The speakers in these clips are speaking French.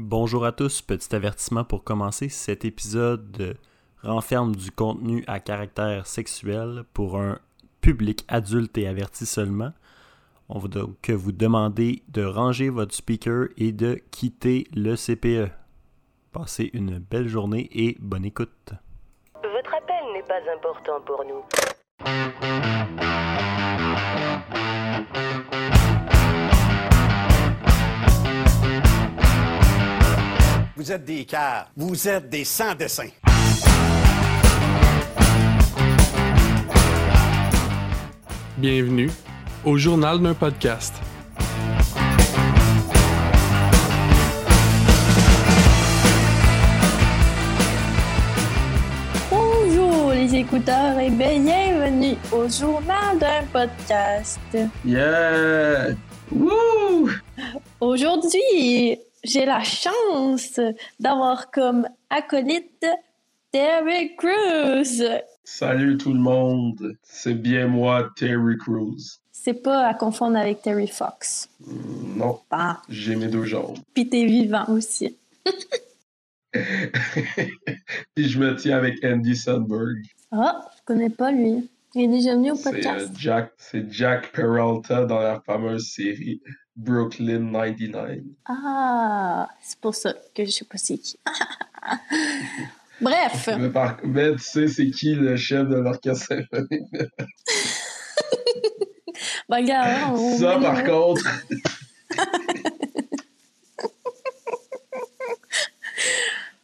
Bonjour à tous, petit avertissement pour commencer. Cet épisode renferme du contenu à caractère sexuel pour un public adulte et averti seulement. On va donc vous demander de ranger votre speaker et de quitter le CPE. Passez une belle journée et bonne écoute. Votre appel n'est pas important pour nous. Vous êtes des cars. Vous êtes des sans-dessins. Bienvenue au journal d'un podcast. Bonjour les écouteurs et bienvenue au journal d'un podcast. Yeah! Woo! Aujourd'hui, j'ai la chance d'avoir comme acolyte Terry Crews. Salut tout le monde, c'est bien moi, Terry Crews. C'est pas à confondre avec Terry Fox. Mm, Non, Ah, j'ai mes deux jambes. puis t'es vivant aussi. Puis je me tiens avec Andy Sandberg. Ah, je connais pas lui. Il est déjà venu au C'est euh, podcast. Jack, c'est Jack Peralta dans la fameuse série Brooklyn 99. Ah, c'est pour ça que je sais pas c'est qui. Bref, Mais, par- mais tu sais c'est qui le chef de l'orchestre symphonique? ben, regarde, on Ça par contre,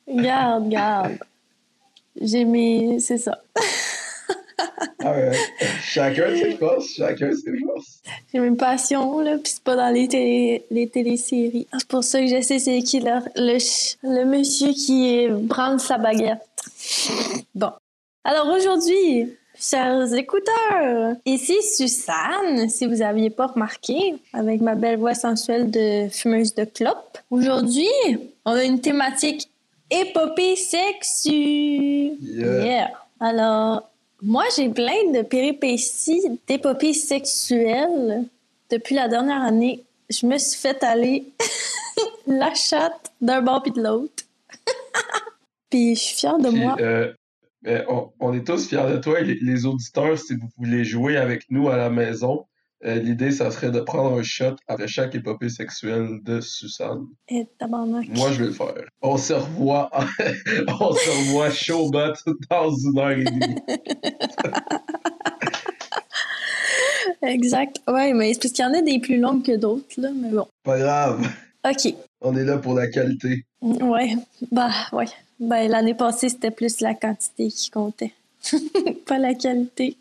Regarde, regarde. J'ai mis. C'est ça. Ah ouais, chacun ses forces, chacun ses forces. J'ai mes passions, là, pis c'est pas dans les, télé- les téléséries. C'est pour ça que je sais c'est qui le, le, monsieur qui branle sa baguette. Bon. Alors aujourd'hui, chers écouteurs, ici Suzanne, si vous aviez pas remarqué, avec ma belle voix sensuelle de fumeuse de clope. Aujourd'hui, on a une thématique épopée sexue. Yeah. Yeah. Alors, moi, j'ai plein de péripéties, d'épopées sexuelles. Depuis la dernière année, je me suis fait aller la chatte d'un bord puis de l'autre. puis je suis fière de Puis, moi. euh, euh, on, on est tous fiers de toi, les, les auditeurs, si vous voulez jouer avec nous à la maison. Euh, L'idée, ça serait de prendre un shot après chaque épopée sexuelle de Suzanne. Et. Moi, je vais le faire. On se revoit, on se revoit bat dans une heure et demie. Exact. Ouais, mais c'est parce qu'il y en a des plus longues que d'autres, là, mais bon. Pas grave, OK. on est là pour la qualité. Ouais. Bah, ouais. Ben, l'année passée, c'était plus la quantité qui comptait. Pas la qualité.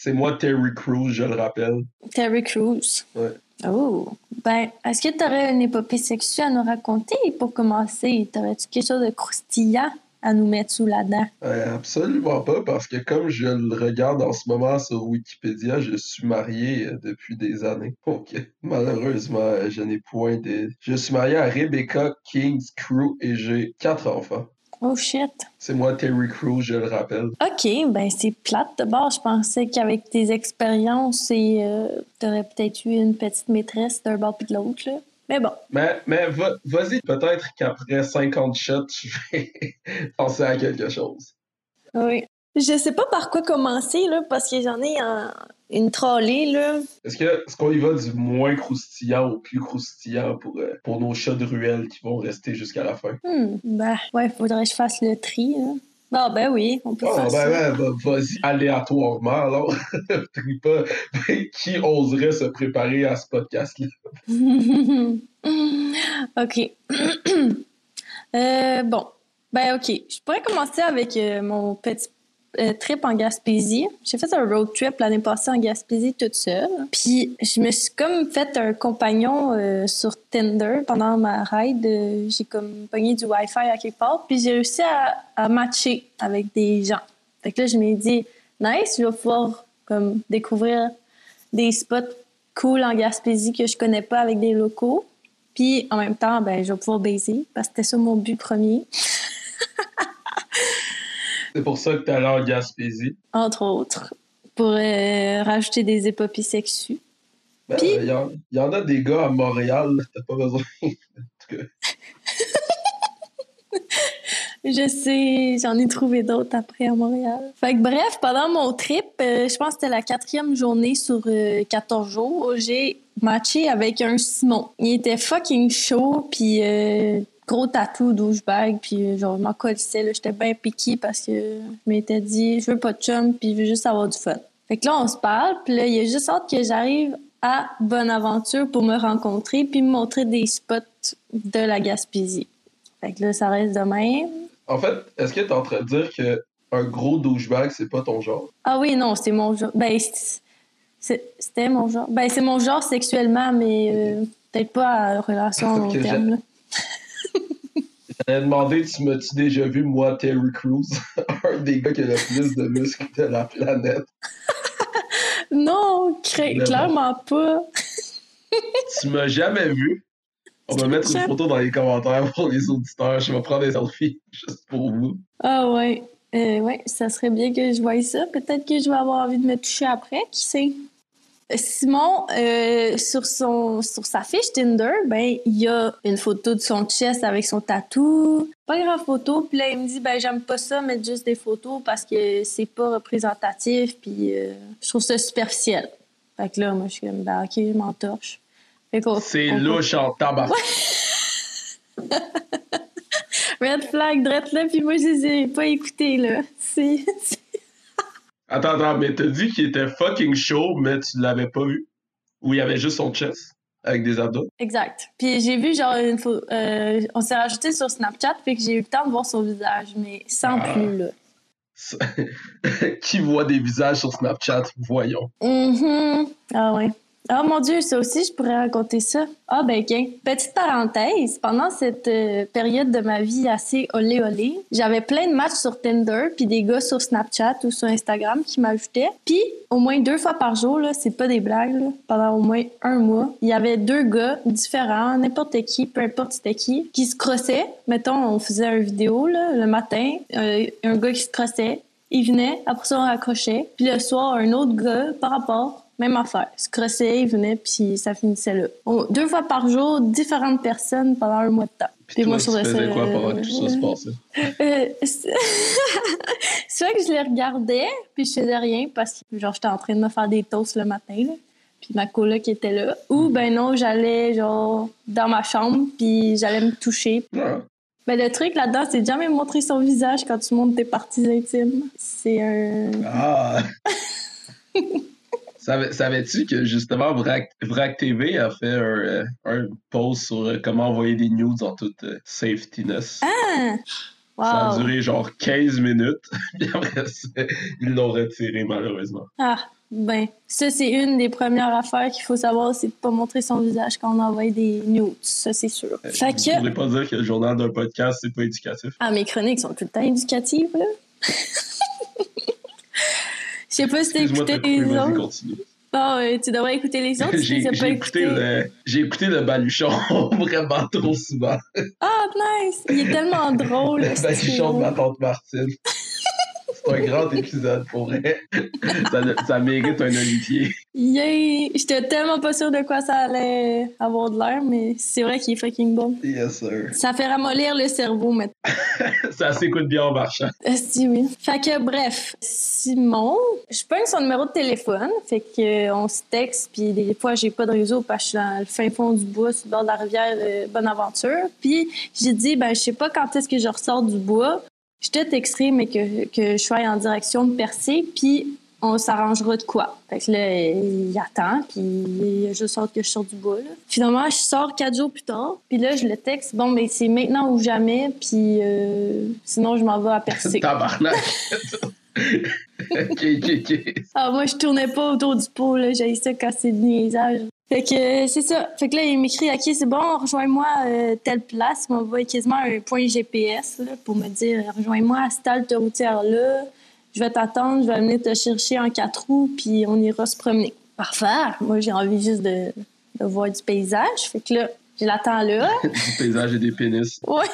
C'est moi, Terry Crews, je le rappelle. Terry Crews. Ouais. Oh. Ben, est-ce que tu aurais une épopée sexuelle à nous raconter? Pour commencer? T'aurais-tu quelque chose de croustillant à nous mettre sous la dent? Euh, absolument pas, parce que comme je le regarde en ce moment sur Wikipédia, je suis marié euh, depuis des années. Donc, malheureusement, euh, je n'ai point de... Je suis marié à Rebecca Kings Crew et j'ai quatre enfants. Oh shit. C'est moi, Terry Crews, je le rappelle. OK, ben c'est plate de bord. Je pensais qu'avec tes expériences, et euh, t'aurais peut-être eu une petite maîtresse d'un bord puis de l'autre, là. Mais bon. Mais, mais va- vas-y, peut-être qu'après 50 shots, je vais penser à quelque chose. Oui. Je sais pas par quoi commencer, là, parce que j'en ai en- une trolley, là. Est-ce que est-ce qu'on y va du moins croustillant au plus croustillant pour, euh, pour nos chats de ruelle qui vont rester jusqu'à la fin? Hmm, ben, ouais, faudrait que je fasse le tri, là. Ah, ben oui, on peut Oh, faire ça. ben, ben, ben, vas-y, aléatoirement, alors. Trie pas. Qui oserait se préparer à ce podcast-là? OK. Euh, bon. Ben, OK. Je pourrais commencer avec euh, mon petit trip en Gaspésie. J'ai fait un road trip l'année passée en Gaspésie toute seule. Puis, je me suis comme fait un compagnon euh, sur Tinder pendant ma ride. Euh, j'ai comme pogné du Wi-Fi à quelque part. Puis, j'ai réussi à, à matcher avec des gens. Fait que là, je m'ai dit, nice, je vais pouvoir comme découvrir des spots cool en Gaspésie que je connais pas avec des locaux. Puis en même temps, ben, je vais pouvoir baiser parce que c'était ça mon but premier, C'est pour ça que t'es allé en Gaspésie. entre autres, pour euh, rajouter des épopées sexues. Ben, Puis- il y, en- il y en a des gars à Montréal, t'as pas besoin. Je sais, j'en ai trouvé d'autres après à Montréal. Fait que bref, pendant mon trip, euh, je pense que c'était la quatrième journée sur euh, 14 jours, j'ai matché avec un Simon. Il était fucking chaud, puis euh, gros tatou, douchebag, puis euh, genre, je m'en colissais, là, j'étais bien piquée parce que je m'étais dit, je veux pas de chum, puis je veux juste avoir du fun. Fait que là, on se parle, puis là, il a juste hâte que j'arrive à Bonaventure pour me rencontrer, puis me montrer des spots de la Gaspésie. Fait que là, ça reste de même. En fait, est-ce que t'es en train de dire que un gros douchebag, c'est pas ton genre? Ah oui, non, c'est mon genre. Ben, c'était mon genre. Ben, c'est mon genre sexuellement, mais euh, peut-être pas à relation à long terme. J'allais demander, tu m'as-tu déjà vu, moi, Terry Crews, un des gars qui a le plus de muscles de la planète? Non, clairement pas. Tu m'as jamais vu? On va mettre une photo dans les commentaires pour les auditeurs. Je vais prendre des selfies juste pour vous. Ah ouais. Euh, ouais, ça serait bien que je voie ça. Peut-être que je vais avoir envie de me toucher après, qui sait? Simon, euh, sur, son, sur sa fiche Tinder, ben, il y a une photo de son chest avec son tatou. Pas grave photo. Puis là, il me dit, ben, j'aime pas ça, mettre juste des photos parce que c'est pas représentatif. Puis euh, je trouve ça superficiel. Fait que là, moi, je suis comme, ben, ok, je m'entorche. C'est louche en tabac. Red flag, drette là, puis moi, je les ai pas écoutés, là. C'est. Attends, attends, mais t'as dit qu'il était fucking chaud, mais tu l'avais pas vu? Ou il y avait juste son chest avec des abdos? Exact. Puis j'ai vu, genre, une photo. euh, on s'est rajouté sur Snapchat, fait que j'ai eu le temps de voir son visage, mais sans Ah. plus, là. qui voit des visages sur Snapchat? Voyons. Mhm. Ah ouais. Ah mon Dieu, ça aussi, je pourrais raconter ça. Ah ben ok. Petite parenthèse, pendant cette euh, période de ma vie assez olé olé, j'avais plein de matchs sur Tinder, puis des gars sur Snapchat ou sur Instagram qui m'ajoutaient. Puis au moins deux fois par jour, là, c'est pas des blagues, là, pendant au moins un mois, il y avait deux gars différents, n'importe qui, peu importe c'était qui, qui se crossaient. Mettons, on faisait une vidéo là, le matin, euh, un gars qui se crossait, il venait, après ça, on raccrochait. Puis le soir, un autre gars, par rapport, même affaire. Se crossait, il venait, puis ça finissait là. On- deux fois par jour, différentes personnes pendant un mois de temps. Puis toi, tu trouvais ça, quoi pendant que tout ça se passait? euh, c'est c'est vrai que je les regardais, puis je faisais rien parce que genre j'étais en train de me faire des toasts le matin, là. Puis ma coloc était là. Ou ben non, j'allais genre dans ma chambre, puis j'allais me toucher. Ah. Ben le truc là-dedans, c'est de jamais montrer son visage quand tu montres tes parties intimes. C'est un... Ah! Savais- Savais-tu que justement Vrac, Vrac TV a fait un, euh, un post sur euh, comment envoyer des news en toute euh, safetyness? Ah! Ça a Wow! duré genre 15 minutes, puis après ça, ils l'ont retiré malheureusement. Ah, ben, ça, c'est une des premières affaires qu'il faut savoir, c'est de pas montrer son visage quand on envoie des nudes. Ça, c'est sûr. Euh, Fait que... pourrez pas dire que le journal d'un podcast, c'est pas éducatif. Ah, mes chroniques sont tout le temps éducatives, là. Je sais pas si t'as écouté les autres. continue. Ah, tu devrais écouter les autres si J'ai tu pas écouté, le, j'ai écouté le baluchon vraiment trop souvent. Ah, nice! Il est tellement drôle. Le baluchon de ma tante Martine. C'est un grand épisode pour vrai. Ça, ça mérite un Olivier. Yay! J'étais tellement pas sûre de quoi ça allait avoir de l'air, mais c'est vrai qu'il est fucking bon. Yes, sir. Ça fait ramollir le cerveau maintenant. Ça s'écoute bien en marchant. Euh, si oui. Fait que bref, Simon, je pogne son numéro de téléphone, fait que euh, se texte, puis des fois j'ai pas de réseau parce que je suis dans le fin fond du bois, sur le bord de la rivière euh, Bonaventure. Puis j'ai dit ben je sais pas quand est-ce que je ressors du bois. Je te texterai mais que, que je sois en direction de Percé, puis on s'arrangera de quoi. Fait que là, il attend, puis il a juste hâte que je sorte du bois. là. Finalement, je sors quatre jours plus tard, puis là, je le texte. Bon, mais c'est maintenant ou jamais, puis euh, sinon, je m'en vais à Percé. Tabarnak. ok, ok, ok. Ah, moi, je tournais pas autour du pot, là. J'ai ça quand c'est de niaisage. Fait que euh, c'est ça. Fait que là, il m'écrit OK, c'est bon, rejoins-moi à telle place. Il m'envoie quasiment un point GPS là, pour me dire rejoins-moi à cette halte routière-là. Je vais t'attendre, je vais venir te chercher en quatre roues, puis on ira se promener. Parfait. Moi, j'ai envie juste de, de voir du paysage. Fait que là, je l'attends là. Du paysage et des pénis. Ouais.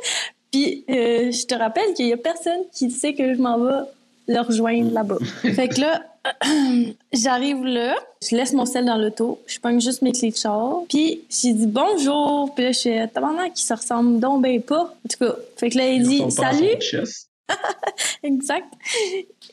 Puis, euh, je te rappelle qu'il y a personne qui sait que je m'en vais le rejoindre là-bas. fait que là, j'arrive là, je laisse mon sel dans l'auto, je pogne juste mes clés de char, puis j'ai dit bonjour, puis là, je suis tabarnak qui se ressemble donc ben pas. En tout cas, fait que là, il dit salut. Exact.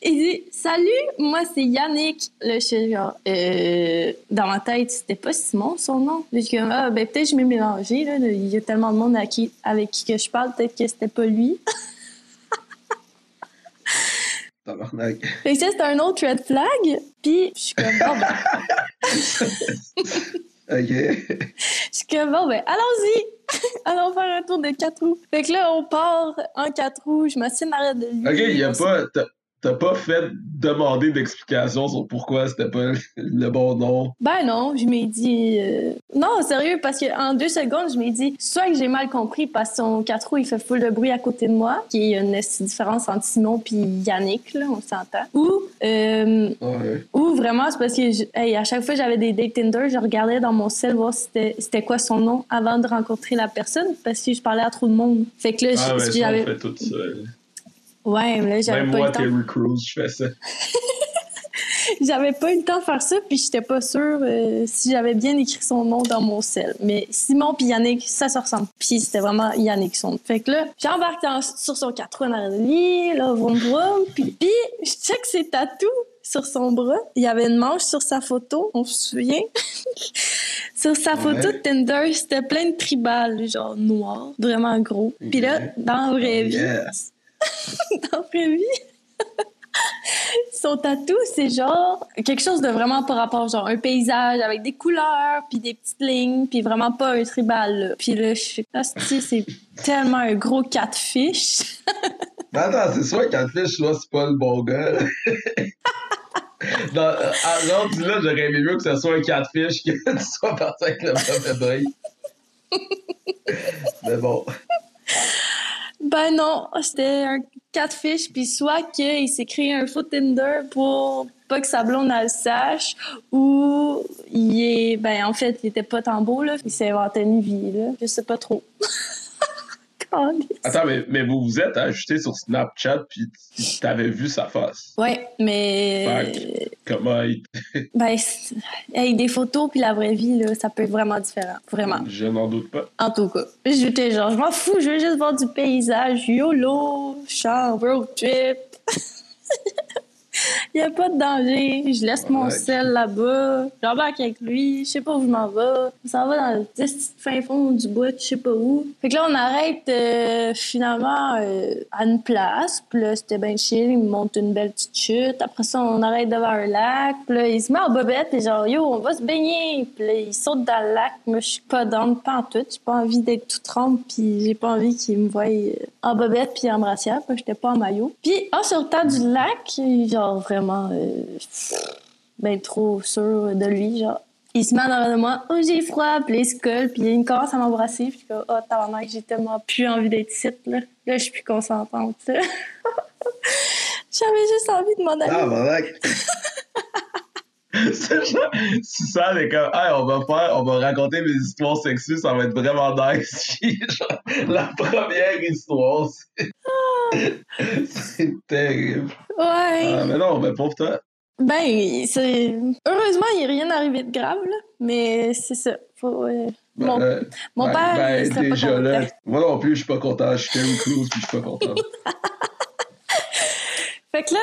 Il dit Salut, moi c'est Yannick. Là, je suis genre, euh, dans ma tête, c'était pas Simon son nom. Puis je suis comme, ah, ben peut-être je m'ai mélangé. Là. Il y a tellement de monde à qui, avec qui que je parle, peut-être que c'était pas lui. Tabarnak. Fait que ça, c'était un autre red flag. Puis je suis comme, bon, ben, Ok. je suis comme, bon, ben, allons-y. Allons faire un tour de quatre roues. Fait que là, on part en quatre roues. Je m'assieds en arrière de lui. Ok, y a On s- pas. T'as- pas fait demander d'explication sur pourquoi c'était pas le bon nom? Ben non, je m'ai dit. euh, Non, sérieux, parce qu'en deux secondes, je m'ai dit soit que j'ai mal compris parce que son 4 roues, il fait full de bruit à côté de moi, qui est une différence entre Simon puis Yannick, là, on s'entend. Ou, euh, Ouais. ou vraiment, c'est parce que je- hey, à chaque fois que j'avais des dates Tinder, je regardais dans mon cell voir c'était c'était quoi son nom avant de rencontrer la personne parce que je parlais à trop de monde. Fait que là, Ah, je- on j'avais. Ouais, mais là, j'avais Même pas eu moi, le temps. Terry Crews, je fais ça. J'avais pas eu le temps de faire ça, puis j'étais pas sûre euh, si j'avais bien écrit son nom dans mon sel. Mais Simon puis Yannick, ça se ressemble. Puis c'était vraiment Yannick son. Fait que là, j'embarque dans- sur son 4 roues arrière de lui, là, vroom vroom, puis, puis je check ses tatous sur son bras. Il y avait une manche sur sa photo, on se souvient. sur sa photo Ouais. de Tinder, c'était plein de tribales, genre noir, vraiment gros. Puis là, dans la vraie vie, Yes. dans la vraie vie. Son tatou, c'est genre quelque chose de vraiment par rapport, genre un paysage avec des couleurs, puis des petites lignes, puis vraiment pas un tribal. là. Puis là, je suis c'est tellement un gros catfish. Mais attends, c'est sûr qu'un fiche, là, c'est pas le bon gars. Dans, euh, non, dis là, j'aurais aimé mieux que ce soit un catfish que tu sois parti avec le mauvais. Mais bon. Ben non, c'était un catfish, puis soit qu'il s'est créé un faux Tinder pour pas que sa blonde elle le sache, ou il est, ben en fait, il était pas tant beau, là, il s'est inventé une vie, là. Je sais pas trop. Attends, mais, mais vous vous êtes ajouté sur Snapchat, puis t'avais vu sa face. Ouais, mais. Comment il. Ben, hey, des photos puis la vraie vie, là, ça peut être vraiment différent. Vraiment. Je n'en doute pas. En tout cas. J'étais genre, je m'en fous, je veux juste voir du paysage. YOLO, char, road trip. Il n'y a pas de danger. Je laisse mon sel là-bas. J'embarque avec lui. Je sais pas où je m'en vais. On s'en va dans le petit fin fond du bois, je sais pas où. Fait que là, on arrête euh, finalement euh, à une place. Puis là, c'était bien chill. Il me monte une belle petite chute. Après ça, on arrête devant un lac. Puis là, il se met en bobette et genre, yo, on va se baigner. Puis là, il saute dans le lac. Moi, je suis pas dans pas en tout. J'ai pas envie d'être toute trempe. Puis j'ai pas envie qu'il me voie euh, en bobette puis en brassière. Puis j'étais pas en maillot. Puis en sortant du lac, genre vraiment, euh, ben trop sûr de lui, genre. Il se met en de moi, oh j'ai froid, puis il se colle, puis il commence à m'embrasser, puis comme, oh tabarnak, j'ai tellement plus envie d'être ici, là. Là, je suis plus consentante. J'avais juste envie de m'en aller. Ah, genre, Susan est comme, hey, on va faire, on va raconter mes histoires sexuelles, ça va être vraiment nice. La première histoire, c'est. c'est terrible. Ouais. Ah, mais non, mais pour toi. Ben, c'est... Heureusement, il n'est rien arrivé de grave, là. Mais c'est ça. Faut, euh, Ben, Mon, euh, mon ben, père, ben, il serait pas déjà là. Moi non plus, je suis pas content. Je suis Terry Crews, puis je suis pas content. Fait que là,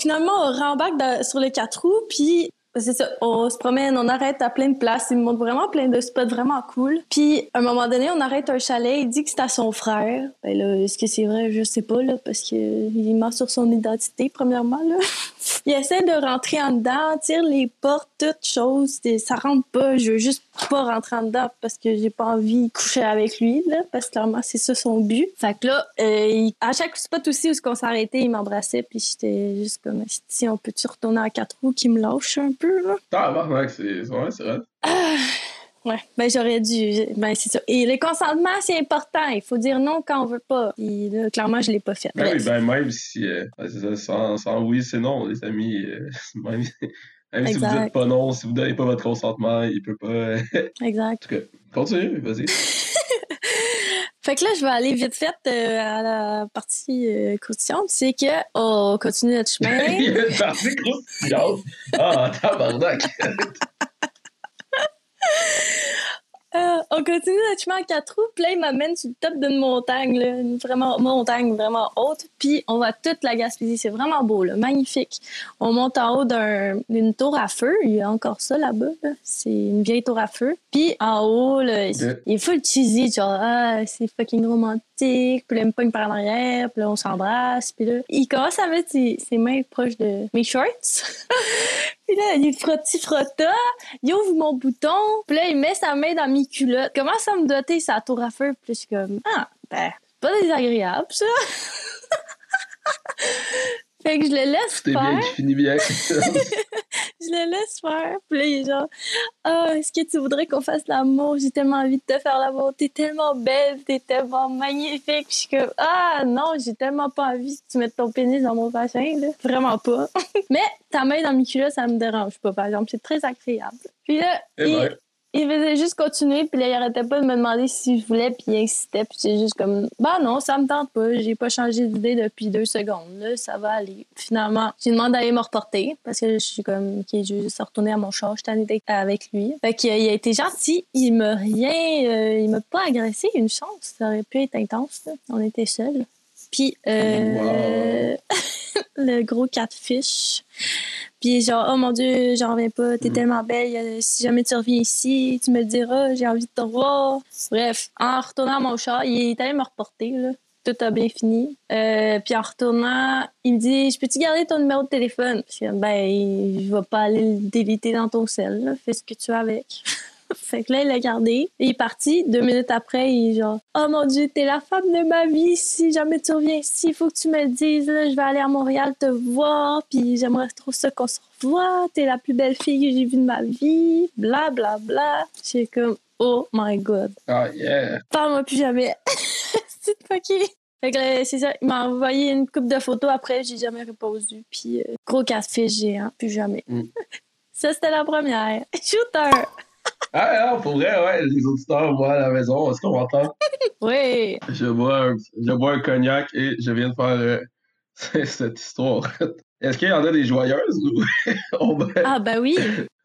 finalement, on rembarque dans- sur les quatre roues, puis c'est ça, on se promène, on arrête à plein de places. Il me montre vraiment plein de spots vraiment cool. Puis, à un moment donné, on arrête un chalet, il dit que c'est à son frère. Ben là, est-ce que c'est vrai? Je sais pas, là, parce qu'il ment sur son identité, premièrement, là. il essaie de rentrer en dedans, tire les portes, toutes choses. Ça rentre pas. Je veux juste pas rentrer en dedans parce que j'ai pas envie de coucher avec lui, là, parce que clairement, c'est ça son but. Fait que là, euh, il- à chaque spot aussi où on s'est arrêté, il m'embrassait, puis j'étais juste comme, si on peut-tu retourner à quatre roues, qui me lâche un peu, là? Tabarnak, c'est ouais, c'est vrai. Ouais, ben j'aurais dû. Ben c'est ça. Et le consentement, c'est important. Il faut dire non quand on veut pas. Puis là, clairement, je l'ai pas fait. Ben oui, ben même si. euh, c'est ça, sans, sans oui, c'est non, les amis. euh, même même si vous dites pas non, si vous donnez pas votre consentement, il peut pas. euh, en Exact. tout cas, continue, vas-y. Fait que là, je vais aller vite fait euh, à la partie euh, croustillante. C'est que on continue notre chemin. Il y a une partie croustillante. Ah, tabarnak. Euh, on continue notre chemin en quatre roues. Puis là, il m'amène sur le top d'une montagne, là, une vraiment montagne vraiment haute. Puis on voit toute la Gaspésie. C'est vraiment beau, là, magnifique. On monte en haut d'un- d'une tour à feu. Il y a encore ça là-bas. là. C'est une vieille tour à feu. Puis en haut, là, il- il est full cheesy. Genre, ah, c'est fucking romantique. Puis là, il me pogne par en arrière. Puis là, on s'embrasse. Puis là, il commence à mettre ses, mains proches de mes shorts. puis là, il frotti frotta. Il ouvre mon bouton. Puis là, il met sa main dans mes culottes. Commence à me doter sa tour à feu? Suis comme, ah, ben, pas désagréable, ça. fait que je le laisse faire. bien bien. Je le laisse faire. Puis là, il est genre, ah, est-ce que tu voudrais qu'on fasse l'amour? J'ai tellement envie de te faire l'amour. T'es tellement belle, t'es tellement magnifique. Puis je suis comme, ah, non, j'ai tellement pas envie que tu mettes ton pénis dans mon vagin, là. Vraiment pas. Mais ta main dans mes culottes, ça me dérange pas, par exemple. C'est très agréable. Puis là, Eh il, ben. Il faisait juste continuer, puis là, il arrêtait pas de me demander si je voulais, puis il insistait, puis c'est juste comme, bah non, ça me tente pas, j'ai pas changé d'idée depuis deux secondes, là, ça va aller. Finalement, j'ai demandé d'aller me reporter, parce que je suis comme, ok, je juste retourner à mon char, d'être avec lui. Fait qu'il a il a été gentil, il m'a rien, euh, il m'a pas agressé, une chance, ça aurait pu être intense, là. on était seuls. Puis, euh, le gros catfish. Puis genre, oh mon Dieu, j'en reviens pas, t'es Mm. tellement belle, euh, si jamais tu reviens ici, tu me le diras, j'ai envie de te revoir. Bref, en retournant à mon char, il est allé me reporter, là. Tout a bien fini. Euh, puis en retournant, il me dit, je peux-tu garder ton numéro de téléphone? Comme, ben, je vais pas aller le déliter dans ton sel, là. fais ce que tu veux avec. Fait que là, il l'a gardé. Il est parti. Deux minutes après, il est genre Oh mon Dieu, t'es la femme de ma vie. Si jamais tu reviens ici, il faut que tu me le dises. Là, je vais aller à Montréal te voir. Puis j'aimerais trop ça qu'on se revoie. T'es la plus belle fille que j'ai vue de ma vie. Bla, bla, bla. J'étais comme Oh my God. Ah, yeah. Parle-moi plus jamais. C'est fucké. Fait que là, c'est ça. Il m'a envoyé une coupe de photos après. J'ai jamais répondu. Puis euh, gros catfish géant. Plus jamais. Mm. Ça, c'était la première. Shooter. Ah, ah, pour vrai, ouais, les auditeurs, moi, à la maison, est-ce qu'on m'entend? Oui. Je bois, un, je bois un cognac et je viens de faire euh, cette histoire. Est-ce qu'il y en a des joyeuses ou. Ah, ben oui.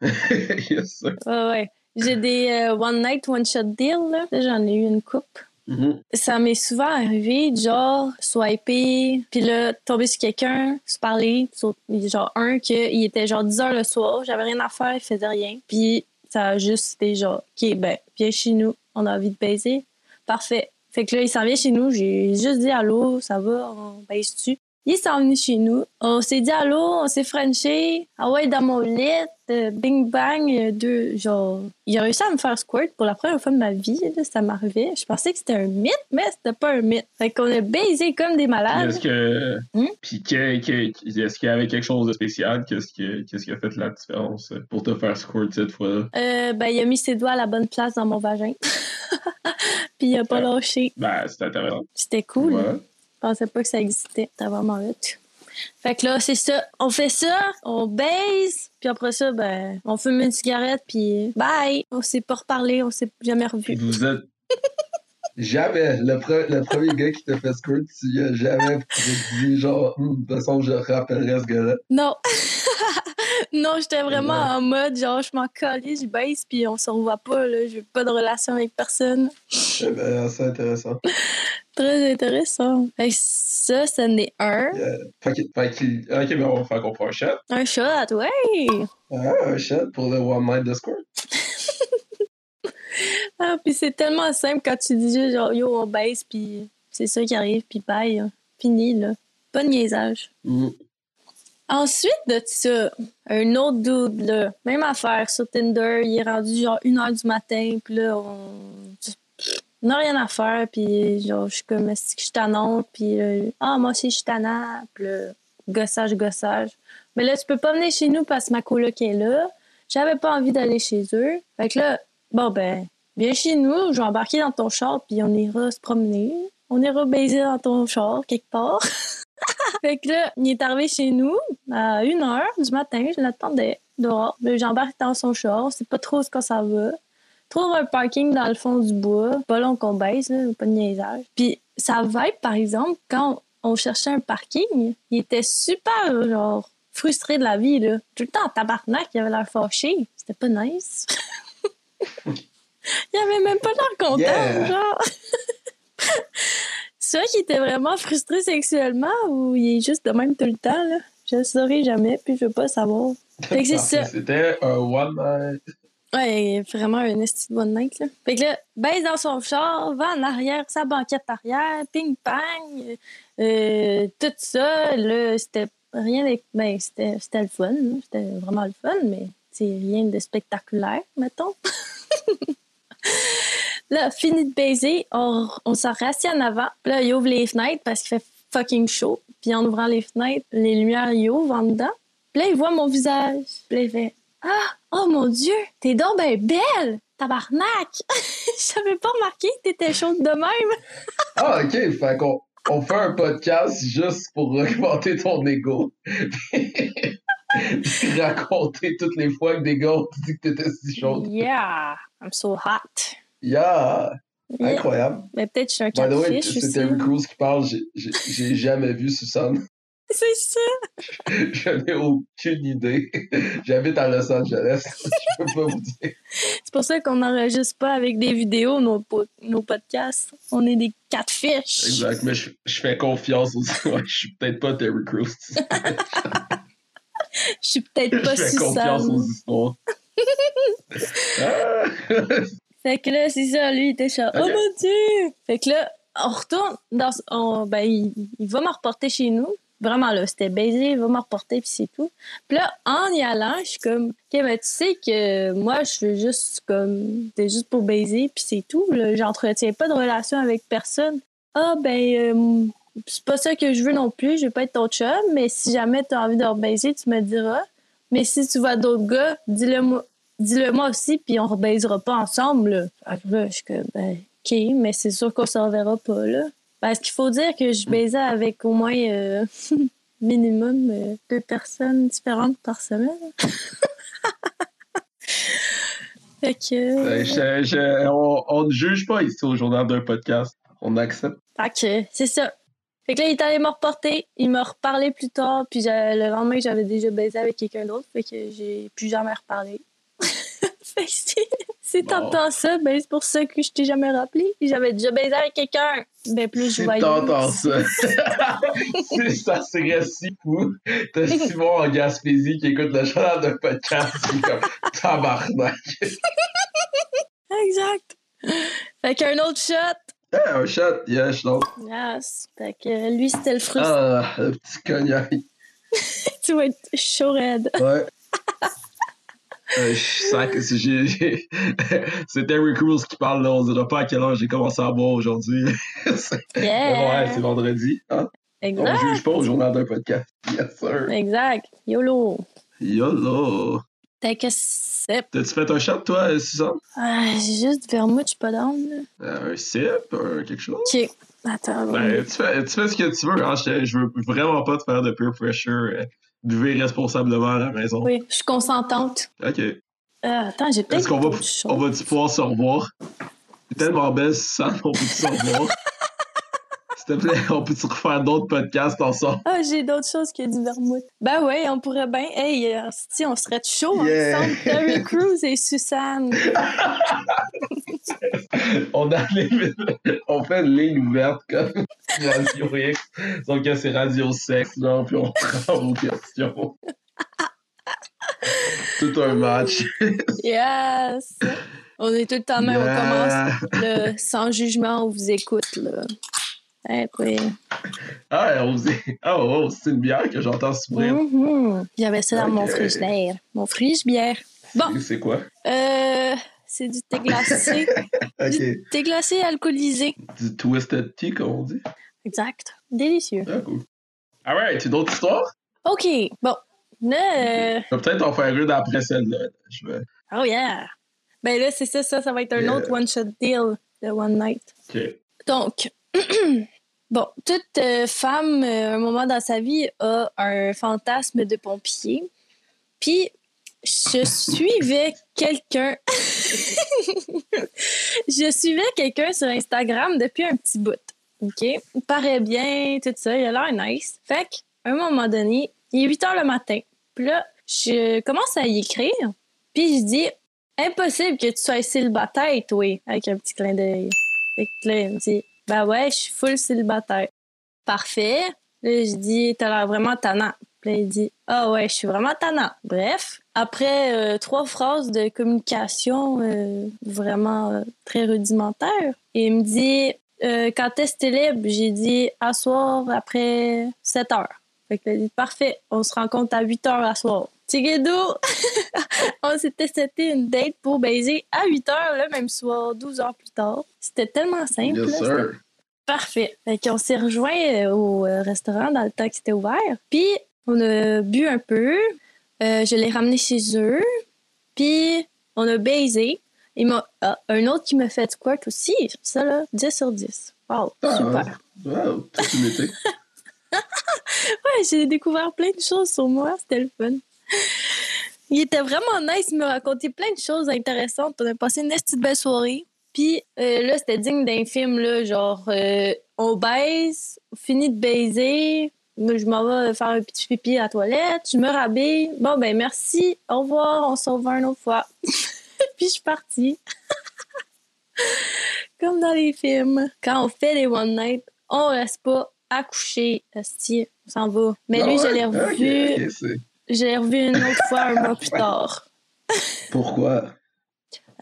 yes. Ouais, ouais. J'ai des euh, one night, one shot deal, là. J'en ai eu une coupe. Mhm. Ça m'est souvent arrivé, genre, swiper, puis là, tomber sur quelqu'un, se parler. sur- Genre, un, qu'il était genre 10 heures le soir, j'avais rien à faire, il faisait rien. Puis ça a juste été genre, OK, ben, viens chez nous, on a envie de baiser. Parfait. Fait que là, il s'en vient chez nous, j'ai juste dit allô, ça va, on baise-tu? Il s'en venu chez nous. On s'est dit allô, on s'est frenché. Ah ouais, dans mon lit, euh, bing bang, euh, deux, genre. Il a réussi à me faire squirt pour la première fois de ma vie, là, ça m'arrivait. Je pensais que c'était un mythe, mais c'était pas un mythe. Fait qu'on a baisé comme des malades. Est-ce que. Hmm? Puis que- que- est-ce qu'il y avait quelque chose de spécial? Qu'est-ce qui, qu'est-ce qui a fait la différence pour te faire squirt cette fois-là? Euh, ben, il a mis ses doigts à la bonne place dans mon vagin. Puis il a pas lâché. Ben, c'est intéressant. C'était cool. Je pensais pas que ça existait. C'était vraiment hot. Fait que là, c'est ça. On fait ça, on baise, puis après ça, ben, on fume une cigarette, puis bye! On s'est pas reparlé, on s'est jamais revu. vous êtes. Jamais. Le, pre- le premier gars qui t'a fait squirt, tu y as jamais dit genre, Hum, de toute façon, je rappellerai ce gars-là. Non! non, j'étais vraiment Ouais. en mode, genre, je m'en calais, je baise, puis on se revoit pas, là. Je veux pas de relation avec personne. Eh ben, c'est intéressant. Très intéressant. Fait que ça, c'en est un. Yeah. Fait que, fait qu'il- ok, ben, on va faire qu'on prend un shot. Un shot, ouais! Ah, un shot pour le One Night squirt. Ah, puis c'est tellement simple quand tu dis juste genre yo on baisse puis c'est ça qui arrive puis bye hein. fini là pas de niaisage Mhm. Ensuite de ça un autre dude là même affaire sur Tinder il est rendu genre une heure du matin puis là on on n'a rien à faire puis genre je suis comme est-ce que je suis tannante puis là, ah moi aussi je suis tannante puis là, gossage gossage mais là tu peux pas venir chez nous parce que ma coloc est là j'avais pas envie d'aller chez eux fait que là bon ben Viens chez nous, je vais embarquer dans ton char, puis on ira se promener. On ira baiser dans ton char, quelque part. fait que là, il est arrivé chez nous à 1 heure du matin, je l'attendais dehors. Mais J'embarque dans son char, c'est pas trop ce que ça va. trouve un parking dans le fond du bois, pas long qu'on baisse, là, pas de niaisage. Puis sa vibe, par exemple, quand on cherchait un parking, il était super, genre, frustré de la vie, là. Tout le temps en tabarnak, il avait l'air fâché. C'était pas nice. il avait même pas l'air content, Yeah. genre. Vrai qu'il était vraiment frustré sexuellement ou il est juste de même tout le temps, là? Je le saurai jamais, puis je veux pas savoir. Fait que c'est ça. C'était un one night. Ouais, vraiment un esti de one night, là. Fait que là, baisse dans son char, va en arrière, sa banquette arrière, ping-pang, euh, tout ça, là, c'était rien de... Ben, c'était c'était le fun, là. c'était vraiment le fun, mais c'est rien de spectaculaire, mettons. là, fini de baiser, on, on s'en rassit en avant, là, il ouvre les fenêtres parce qu'il fait fucking chaud, puis en ouvrant les fenêtres, les lumières, il ouvre en dedans, puis là, il voit mon visage, puis là, il fait ah, oh mon Dieu, t'es donc ben belle! Tabarnak! J'avais pas remarqué que t'étais chaude de même. Ah, ok. Fait qu'on on fait un podcast juste pour augmenter ton ego. Raconter toutes les fois que des gars ont dit que t'étais si chaude. Yeah, I'm so hot. Yeah! Yeah. Incroyable. Mais peut-être je suis un By the way, c'est. Terry Crews qui parle. J'ai- jamais vu Susanne. C'est ça. Je n'ai aucune idée. J'habite à Los Angeles. Je peux pas vous dire. C'est pour ça qu'on n'enregistre pas avec des vidéos nos, nos podcasts. On est des catfish. Exact, mais je, je fais confiance aussi. Ouais, je suis peut-être pas Terry Crews. Je suis peut-être pas je fais confiance Suzanne. aux histoires. Ah! Fait que là, c'est ça, lui, il était genre, oh mon dieu! Fait que là, on retourne dans. on- ben, il, il va me reporter chez nous. Vraiment, là, c'était baisé, il va me reporter, puis c'est tout. Puis là, en y allant, je suis comme, OK, mais tu sais que moi, je veux juste, comme, c'est juste pour baiser, puis c'est tout. là. J'entretiens pas de relation avec personne. Ah, ben, euh, c'est pas ça que je veux non plus, je veux pas être ton chum, mais si jamais tu as envie de rebaiser, tu me diras. Mais si tu vois d'autres gars, dis-le moi, dis-le moi aussi, puis on rebaisera pas ensemble. Là. Je suis comme, ben, OK, mais c'est sûr qu'on se reverra pas, là. Parce qu'il faut dire que je baisais avec au moins euh, minimum euh, deux personnes différentes par semaine? fait que. Ben, je- je- on, on ne juge pas ici au journal d'un podcast. On accepte. Que c'est ça. Fait que là, il est allé me reporter. Il m'a reparlé plus tard. Puis le lendemain, j'avais déjà baisé avec quelqu'un d'autre. Fait que j'ai plus jamais reparlé. Si, Bon. t'entends ça, ben c'est pour ça que je t'ai jamais rappelé. J'avais déjà baisé avec quelqu'un. Ben plus je Si t'entends ça, si ça serait si fou, t'as Simon en Gaspésie qui écoute le journal d'un podcast qui est comme tabarnak. Exact. Fait qu'un autre shot. Hey, un yeah, je l'autre. Yes. Fait que lui, c'était le frustrant. Ah, le petit cognac. Tu vas être chaud raide. Ouais. Euh, je sens que c'est- j'ai- c'est Terry Crews qui parle là. On dira pas à quelle heure j'ai commencé à boire aujourd'hui. Yeah. Ouais, c'est vendredi. Hein? On exact. juge pas au journal d'un podcast. Yes, sir. Exact. YOLO. YOLO. Fait que c'est. T'as-tu fait un shot, toi, euh, Suzanne? Ah, j'ai juste du vermouth, je suis pas. Euh, un sip, quelque chose? Ok. Attends. Ben, tu fais, tu fais ce que tu veux. Hein? Je, je veux vraiment pas te faire de peer pressure. Buvez responsablement à la maison. Oui, je suis consentante. OK. Euh, attends, j'ai peut-être. Est-ce qu'on va, on va-tu pouvoir se revoir? C'est tellement belle, Suzanne, on peut-tu se revoir? S'il te plaît, on peut-tu refaire d'autres podcasts ensemble? Ah, j'ai d'autres choses que du vermouth. Ben ouais, on pourrait bien. Hey, euh, si on serait chaud Yeah. ensemble. Terry Crews et Suzanne. on, a les- on fait une ligne ouverte comme Radio X. Donc, que c'est Radio Sexe, genre, puis on prend vos questions. Tout un match. Yes! On est tout le temps même. On Yeah. commence le sans jugement, on vous écoute. Là. Eh, oui. Ah, on faisait- ah, oh, c'est une bière que j'entends s'ouvrir. Mhm. J'avais ça dans mon Ok. frigidaire. Mon frige bière. Bon, C'est quoi? euh, c'est du thé glacé. Du thé glacé alcoolisé. Du Twisted Tea, comme on dit. Exact. Délicieux. Ah, cool. Alright, une autre histoire? OK. Bon. Euh, Je vais peut-être en faire une après celle-là. Vais... Oh yeah! Ben là, c'est ça, ça, ça va être un Yeah. autre one-shot deal de One Night. Ok. Donc, bon, toute euh, femme, euh, à un moment dans sa vie, a un fantasme de pompier. Puis, je suivais quelqu'un. je suivais quelqu'un sur Instagram depuis un petit bout. OK? Il paraît bien, tout ça. Il a l'air nice. Fait qu'à un moment donné, il est 8 heures le matin. Puis là, je commence à y écrire. Puis je dis Impossible que tu sois célibataire, toi, avec un petit clin d'œil. Fait que là, il me dit Ben ouais, je suis full célibataire. Parfait. Là, je dis T'as l'air vraiment tannant. Là, il dit Ah ouais, je suis vraiment tannant. Bref, après euh, trois phrases de communication euh, vraiment euh, très rudimentaires, il me dit Quand est-ce que t'es libre J'ai dit À soir après 7 heures. Fait que là, il dit Parfait, on se rencontre à 8 heures à soir. Tigado! on s'était seté une date pour baiser à 8 heures le même soir, 12 heures plus tard. C'était tellement simple. Yes, là, sir. c'était Parfait. Fait qu'on s'est rejoint au restaurant dans le temps que c'était ouvert. Puis on a bu un peu. Euh, je l'ai ramené chez eux. Puis on a baisé. Il m'a ah, un autre qui m'a fait squirt aussi. Ça là, 10 sur 10. Wow, Ah, super. Wow, une été. Ouais, j'ai découvert plein de choses sur moi. C'était le fun. Il était vraiment nice. Il m'a raconté plein de choses intéressantes. On a passé une petite belle soirée. Puis euh, là, c'était digne d'un film, là, genre, euh, on baise, on finit de baiser. Je m'en vais faire un petit pipi à la toilette. Je me rhabille. Bon, ben merci. Au revoir. On se revoit une autre fois. Puis je suis partie. Comme dans les films. Quand on fait les one night, on reste pas à coucher. Esti, on s'en va. Mais Ah lui, je l'ai Ok, revu. Je l'ai revu une autre fois un mois plus tard. Pourquoi?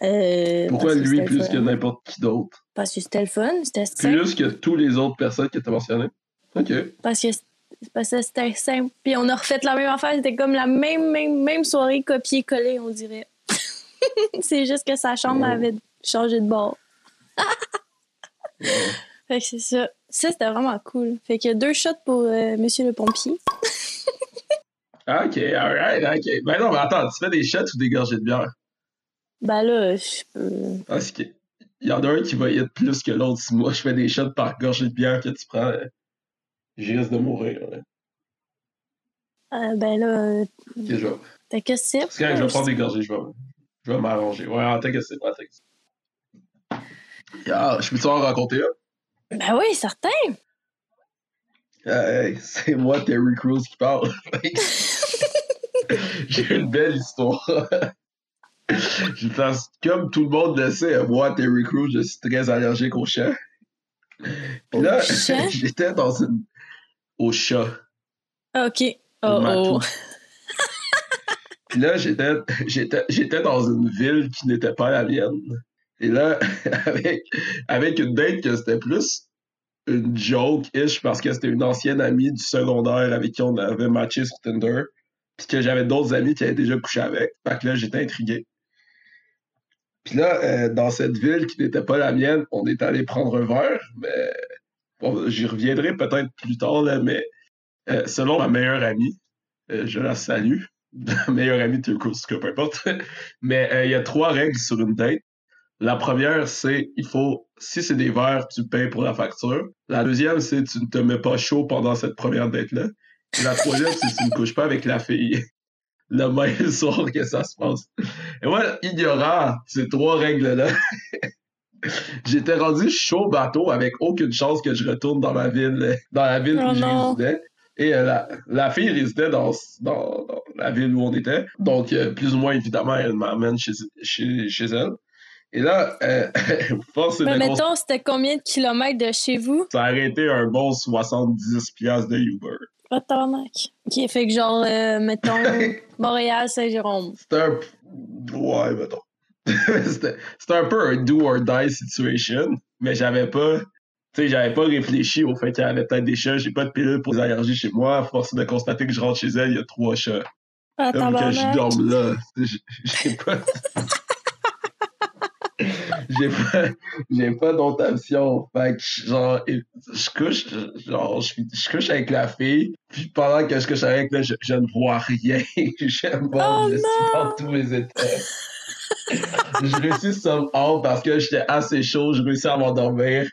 Euh, Pourquoi lui plus que n'importe qui d'autre? Parce que c'était le fun, c'était. Plus que toutes les autres personnes que tu as mentionnées? Ok. Parce que parce que c'était simple. Puis on a refait la même affaire. C'était comme la même, même, même soirée copier-coller, on dirait. c'est juste que sa chambre avait changé de bord. fait que c'est ça. Ça, c'était vraiment cool. Fait qu'il a deux shots pour euh, Monsieur le pompier. Ah, ok, alright, ok. Ben non, mais attends, tu fais des shots ou des gorgées de bière? Ben là, je peux. Parce que il y en a un qui va y être plus que l'autre. Si moi je fais des shots par gorgée de bière que tu prends, euh, je risque de mourir. Euh, ben là, euh, je vais. t'as que c'est. Parce que je vais prendre des gorgées, je vais, je vais m'arranger. Ouais, en tant que c'est. Yeah, je peux-tu en raconter un? Ben oui, certain. Ah, hey, c'est moi, Terry Crews, qui parle. J'ai une belle histoire. Je pense, comme tout le monde le sait, moi, Terry Crews, je suis très allergique au chat. Puis là, j'étais dans une. Au chat. OK. au Oh oh. Puis là, j'étais dans une ville qui n'était pas la mienne. Et là, avec, avec une date que c'était plus une joke-ish parce que c'était une ancienne amie du secondaire avec qui on avait matché sur Tinder. Puis que j'avais d'autres amis qui avaient déjà couché avec. Fait que là, j'étais intrigué. Puis là, euh, dans cette ville qui n'était pas la mienne, on est allé prendre un verre, mais j'y reviendrai peut-être plus tard, mais euh, selon ma meilleure amie, euh, je la salue, ma meilleure amie de course, peu importe, mais euh, il y a trois règles sur une date. La première, c'est il faut, si c'est des verres, tu payes pour la facture. La deuxième, c'est tu ne te mets pas chaud pendant cette première date-là. La troisième, c'est tu ne couches pas avec la fille le même soir que ça se passe. Et moi, ignorant ces trois règles-là, j'étais rendu chaud bateau avec aucune chance que je retourne dans ma ville, dans la ville Oh où je non. résidais. Et euh, la, la fille résidait dans, dans, dans la ville où on était. Donc, euh, plus ou moins, évidemment, elle m'amène chez, chez, chez elle. Et là, euh, force Mais mettons, c'était combien de kilomètres de chez vous? ça a arrêté un bon 70 piastres de Uber. Pas de tabarnak. OK, fait que genre, euh, mettons, Montréal, Saint-Jérôme. C'était un... Ouais, mettons. c'était un peu un do or die situation, mais j'avais pas... Tu sais, j'avais pas réfléchi au fait qu'il y avait peut-être des chats. J'ai pas de pilule pour les allergies chez moi. À force de constater que je rentre chez elle, il y a trois chats. Ah, Comme que je dorme là. J'ai pas... j'ai pas, j'ai pas. Fait que, genre, je couche, genre, je, je couche avec la fille, puis pendant que je couche avec elle, je, je ne vois rien. J'aime pas, Oh je suis dans tous mes états. Je réussis somehow parce que j'étais assez chaud, je réussis à m'endormir.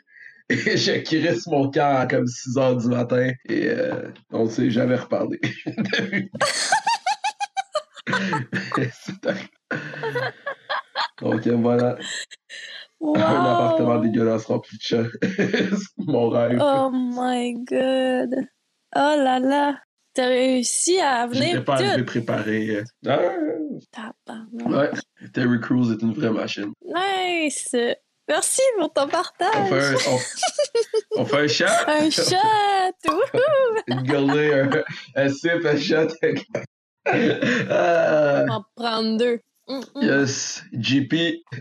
Et je crisse mon camp à comme 6 heures du matin. Et euh, on ne s'est jamais reparlé. Donc voilà, Wow! un appartement dégueulasse rempli de chats. Mon rêve. Oh my god! Oh là là! T'as réussi à J'étais venir pas arrivé préparé. Ah, ouais, Terry Crews est une vraie machine. Nice! Merci pour ton On partage! fait un, on, on fait un chat, Un chat! Wouhou! une gorgée, un, un sip, un chat. Ah, On va en prendre deux. Hum, hum. yes, JP,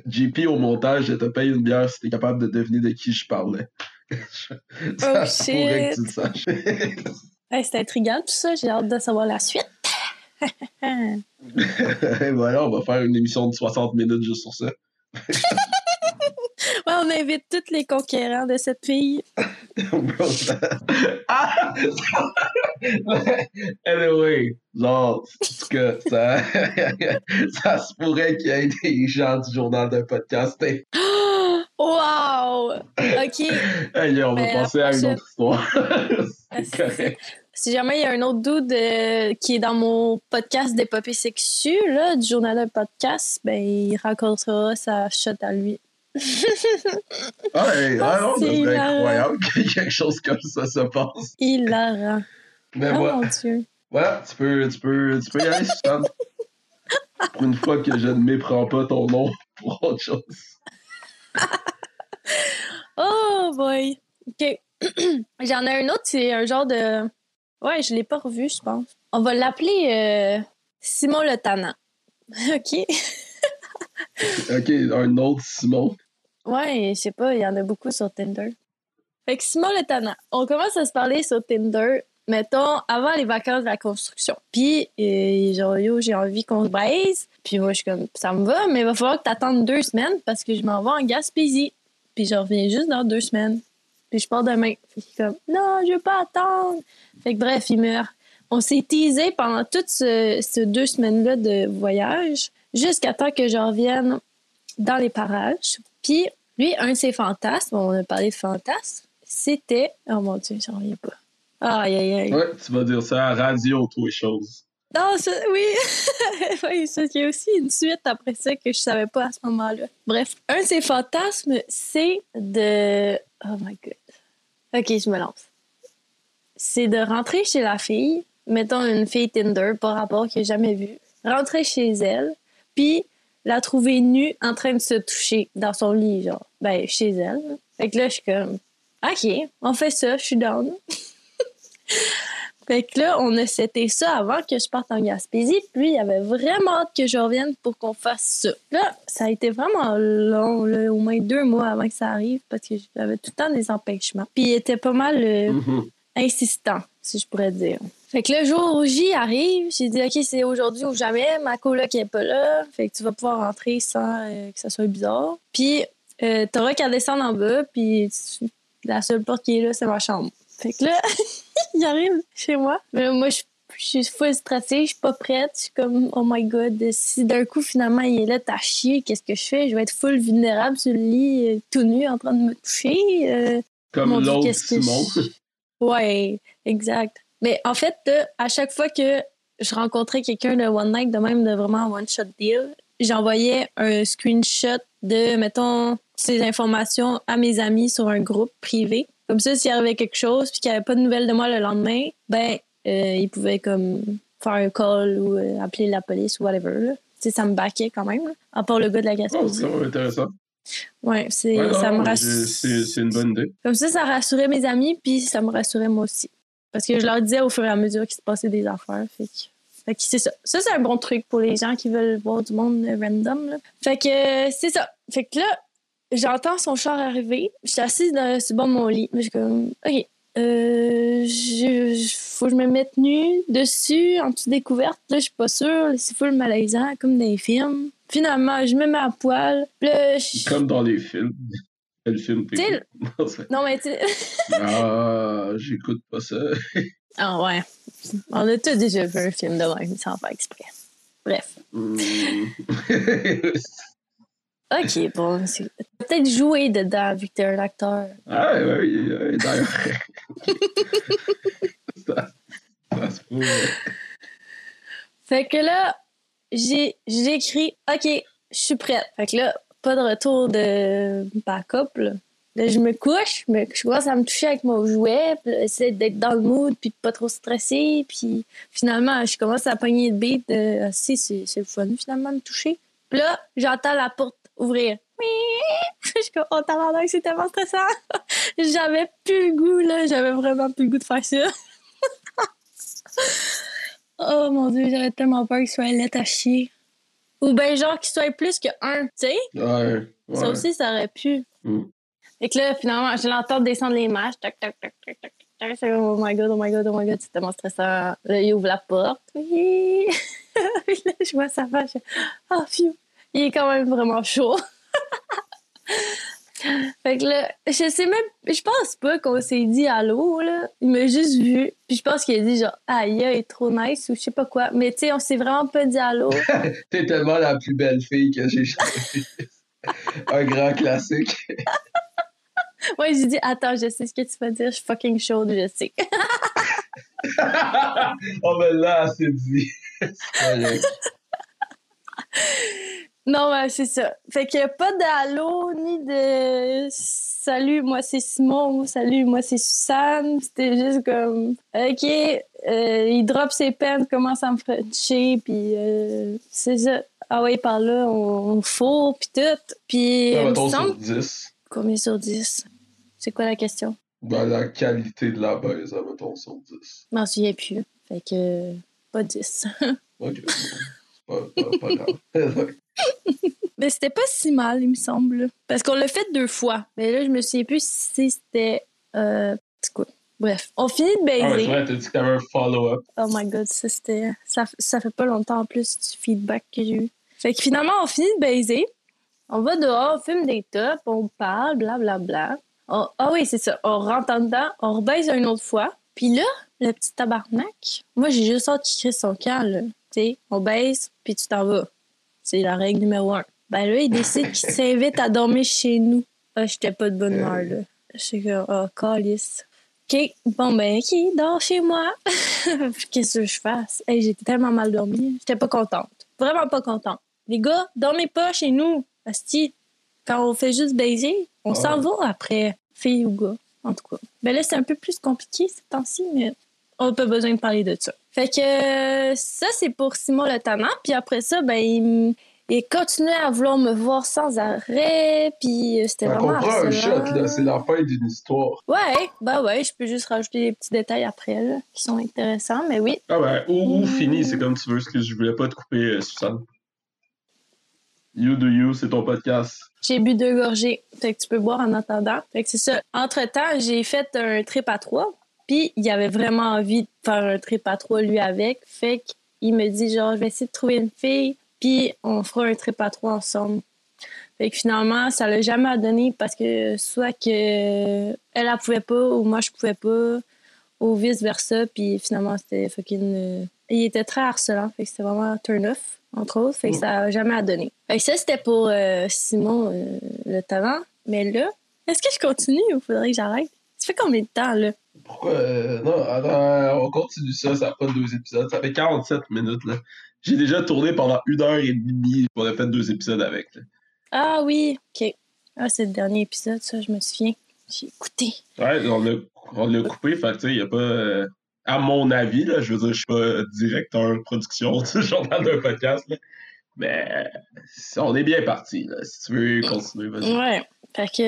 JP au montage, je te paye une bière si t'es capable de deviner de qui je parlais. Ça Oh, se pourrait que shit. tu le saches. Hey, c'est intriguant tout ça, j'ai hâte de savoir la suite. Voilà, on va faire une émission de 60 minutes juste sur ça. Ouais, on invite tous les conquérants de cette fille. ah! anyway, genre, en cas, ça, ça se pourrait qu'il y ait des gens du journal d'un podcast. Wow! OK. hey, on va Ben, passer à une autre histoire. Si jamais il y a un autre dude euh, qui est dans mon podcast d'épopée sexue, là, du journal d'un podcast, ben, il racontera sa shot à lui. Ah, hey, ah non, c'est incroyable que quelque chose comme ça se passe. Hilarant. Mais Oh voilà, mon Dieu. voilà, tu peux, tu peux, tu peux y aller, Suzanne. Pour une fois que je ne méprends pas ton nom pour autre chose. Oh boy. OK. J'en ai un autre, c'est un genre de. Ouais, je l'ai pas revu, je pense. On va l'appeler euh, Simon le Tannant. OK? Ok, un autre Simon. Ouais, je sais pas, il y en a beaucoup sur Tinder. Fait que Simon le Tannant, on commence à se parler sur Tinder, mettons, avant les vacances de la construction. Puis, euh, genre, yo, j'ai envie qu'on se baise. Puis moi, je suis comme, ça me va, mais il va falloir que t'attendes deux semaines parce que je m'en vais en Gaspésie. Puis je reviens juste dans deux semaines. Puis je pars demain. Fait qu'il est comme, non, je veux pas attendre. Fait que bref, il meurt. On s'est teasé pendant toutes ce- ces deux semaines-là de voyage jusqu'à temps que je revienne dans les parages. Puis, lui, un de ses fantasmes, on a parlé de fantasmes, c'était. Oh mon Dieu, j'en reviens pas. Aïe, aïe, aïe. Ouais, tu vas dire ça à radio, toi, les choses. Non, ça, oui. oui, ça, il y a aussi une suite après ça que je savais pas à ce moment-là. Bref, un de ses fantasmes, c'est de. Oh my god. Ok, je me lance. C'est de rentrer chez la fille, mettons une fille Tinder, par rapport que j'ai jamais vue, rentrer chez elle, puis la trouver nue en train de se toucher dans son lit, genre. Ben, chez elle. Fait que là, je suis comme, OK, on fait ça, je suis down. Fait que là, on a seté ça avant que je parte en Gaspésie. Puis, il y avait vraiment hâte que je revienne pour qu'on fasse ça. Là, ça a été vraiment long, là, au moins deux mois avant que ça arrive, parce que j'avais tout le temps des empêchements. Puis, il était pas mal euh, Mhm. insistant, si je pourrais dire. Fait que le jour où J arrive, j'ai dit, OK, c'est aujourd'hui ou jamais. Ma coloc est pas là. Fait que tu vas pouvoir rentrer sans euh, que ça soit bizarre. Puis, euh, t'auras qu'à descendre en bas. Puis, la seule porte qui est là, c'est ma chambre. Fait que là, il arrive chez moi. Mais là, moi, je je suis full stressée, je suis pas prête. Je suis comme, oh my god, si d'un coup, finalement, il est là, t'as chier, qu'est-ce que je fais? Je vais être full vulnérable sur le lit, euh, tout nu, en train de me toucher. euh, Comme l'autre Simon. je- Ouais, exact. Mais en fait, à chaque fois que je rencontrais quelqu'un de One Night, de même de vraiment One Shot Deal, j'envoyais un screenshot de, mettons, ces informations à mes amis sur un groupe privé. Comme ça, s'il arrivait quelque chose puis qu'il n'y avait pas de nouvelles de moi le lendemain, ben, euh, ils pouvaient comme faire un call ou euh, appeler la police ou whatever. là. Ça me baquait quand même. là. À part le gars de la Oh, Gaspésie. même intéressant. ouais, c'est, Ouais, ça me non, rassure. j'ai- C'est une bonne idée. Comme ça, ça rassurait mes amis, puis ça me rassurait moi aussi. Parce que je leur disais au fur et à mesure qu'il se passait des affaires. Fait que, fait que c'est ça. Ça, c'est un bon truc pour les gens qui veulent voir du monde random. là. Fait que c'est ça. Fait que là, j'entends son char arriver. Je suis assise dans, sur le bord de mon lit. Je suis comme, OK, euh, je, je- faut que je me mette nue dessus, en dessous des couvertes. Là, je suis pas sûre. C'est full malaisant, comme dans les films. Finalement, je me mets à poil. Là, je- Comme dans les films. Quel film sais, Non, mais tu Ah, j'écoute pas ça. Ah ouais. On a tous déjà vu un film de même sans faire exprès. Bref. Hmm. Ok, bon. c'est- Peut-être jouer dedans vu que t'es un acteur. ah, oui, oui, d'ailleurs. ça, ça se peut. Fait que là, j'ai écrit OK, je suis prête. Fait que là, pas de retour de backup. Là, Là, je me couche, mais je commence à me toucher avec mon jouet, puis essayer d'être dans le mood, puis pas trop stressé. Puis finalement, je commence à pogner le beat de ah, si, c'est c'est le fun finalement de me toucher. Puis là, j'entends la porte ouvrir. Je suis comme, oh, tabarnak, c'est tellement stressant. J'avais plus le goût, là. J'avais vraiment plus le goût de faire ça. oh mon dieu, j'avais tellement peur qu'il soit lettre à chier. Ou ben genre qu'il soit plus que un, tu sais? Ouais. Ça aussi, ça aurait pu. Mm. Et que là, finalement, je l'entends descendre les marches. Tac, tac, tac, tac, tac, tac. C'est comme, oh my god, oh my god, oh my god, c'est tellement stressant. Là, il ouvre la porte. Oui. Puis là, je vois sa fais, Oh, phew. Il est quand même vraiment chaud. fait que là, je sais même, je pense pas qu'on s'est dit allô, là. Il m'a juste vu. Puis je pense qu'il a dit genre, aïe, il est trop nice ou je sais pas quoi. Mais tu sais, on s'est vraiment pas dit allô. T'es tellement la plus belle fille que j'ai jamais. Un grand classique. Ouais, j'ai dit, attends, je sais ce que tu vas dire. Je suis fucking chaude, je sais. oh, ben là, c'est dit. Non, c'est ça. Fait a pas d'allô ni de salut, moi c'est Simon ou salut, moi c'est Suzanne. C'était juste comme OK, euh, il drop ses peines, commence à me frencher, puis euh, c'est ça. Ah ouais, par là, on, on fourre, puis tout. Puis, Ah, mettons sur semble... 10. Combien sur 10? C'est quoi la question? Ben, la qualité de la baise, mettons sur 10. Je m'en souviens plus. Fait que, pas 10. Ok. C'est pas, pas, pas grave. Mais c'était pas si mal, il me semble. Parce qu'on l'a fait deux fois. Mais là, je me souviens plus si c'était. Euh, c'est quoi? Bref, on finit de ah, ouais, baiser. vrai, t'as dit que t'avais un follow-up. Oh my god, ça c'était. Ça, ça fait pas longtemps en plus du feedback que j'ai eu. Fait que finalement, on finit de baiser. On va dehors, on fume des tops, on parle, blablabla. Bla, bla. On- Ah oui, c'est ça. On rentre en dedans, on rebaise une autre fois. Puis là, le petit tabarnak, moi j'ai juste hâte qu'il crée son camp, là. Tu sais, on baise, puis tu t'en vas. C'est la règle numéro un. Ben là, il décide qu'il s'invite à dormir chez nous. Ah, j'étais pas de bonne humeur, là. J'étais comme, oh, calice. OK, bon ben, OK, dors chez moi. Qu'est-ce que je fasse? Hey, j'étais tellement mal dormi. J'étais pas contente. Vraiment pas contente. Les gars, dormez pas chez nous. Asti, quand on fait juste baiser, on s'en va après, fille ou gars, en tout cas. Ben là, c'est un peu plus compliqué ces temps-ci, mais on n'a pas besoin de parler de ça. Fait que euh, ça, c'est pour Simon le Tannant. Puis après ça, ben, il, il continuait à vouloir me voir sans arrêt. Puis euh, c'était On vraiment comprend un shot, harcelant. là. C'est la fin d'une histoire. Ouais, bah ouais, je peux juste rajouter des petits détails après, là, qui sont intéressants, mais oui. Ah ben, ou, ou fini, c'est comme tu veux, parce que je voulais pas te couper, euh, Suzanne. You do you, c'est ton podcast. J'ai bu deux gorgées, fait que tu peux boire en attendant. Fait que c'est ça. Entre-temps, j'ai fait un trip à trois, il avait vraiment envie de faire un trip à trois, lui, avec. Fait qu'il me dit, genre, je vais essayer de trouver une fille, puis on fera un trip à trois ensemble. Fait que finalement, ça l'a jamais donné parce que soit que elle, elle pouvait pas, ou moi, je pouvais pas, ou vice-versa, puis finalement, c'était fucking... euh, Il était très harcelant, fait que c'était vraiment turn-off, entre autres, fait que ça a jamais donné. Fait que ça, c'était pour euh, Simon, euh, le talent. Mais là, est-ce que je continue ou faudrait que j'arrête? Ça fait combien de temps, là? Pourquoi? euh, non, attends, on continue ça, ça n'a pas deux épisodes. Ça fait 47 minutes, là. J'ai déjà tourné pendant une heure et demie. On a fait deux épisodes avec, là. Ah oui, OK. Ah, c'est le dernier épisode, ça, je me souviens. J'ai écouté. Ouais, on l'a on l'a coupé, fait tu sais, il n'y a pas... euh, à mon avis, là, je veux dire, je suis pas directeur de production du journal d'un podcast, là. Mais euh, on est bien parti, là. Si tu veux continuer, vas-y. Ouais. Fait que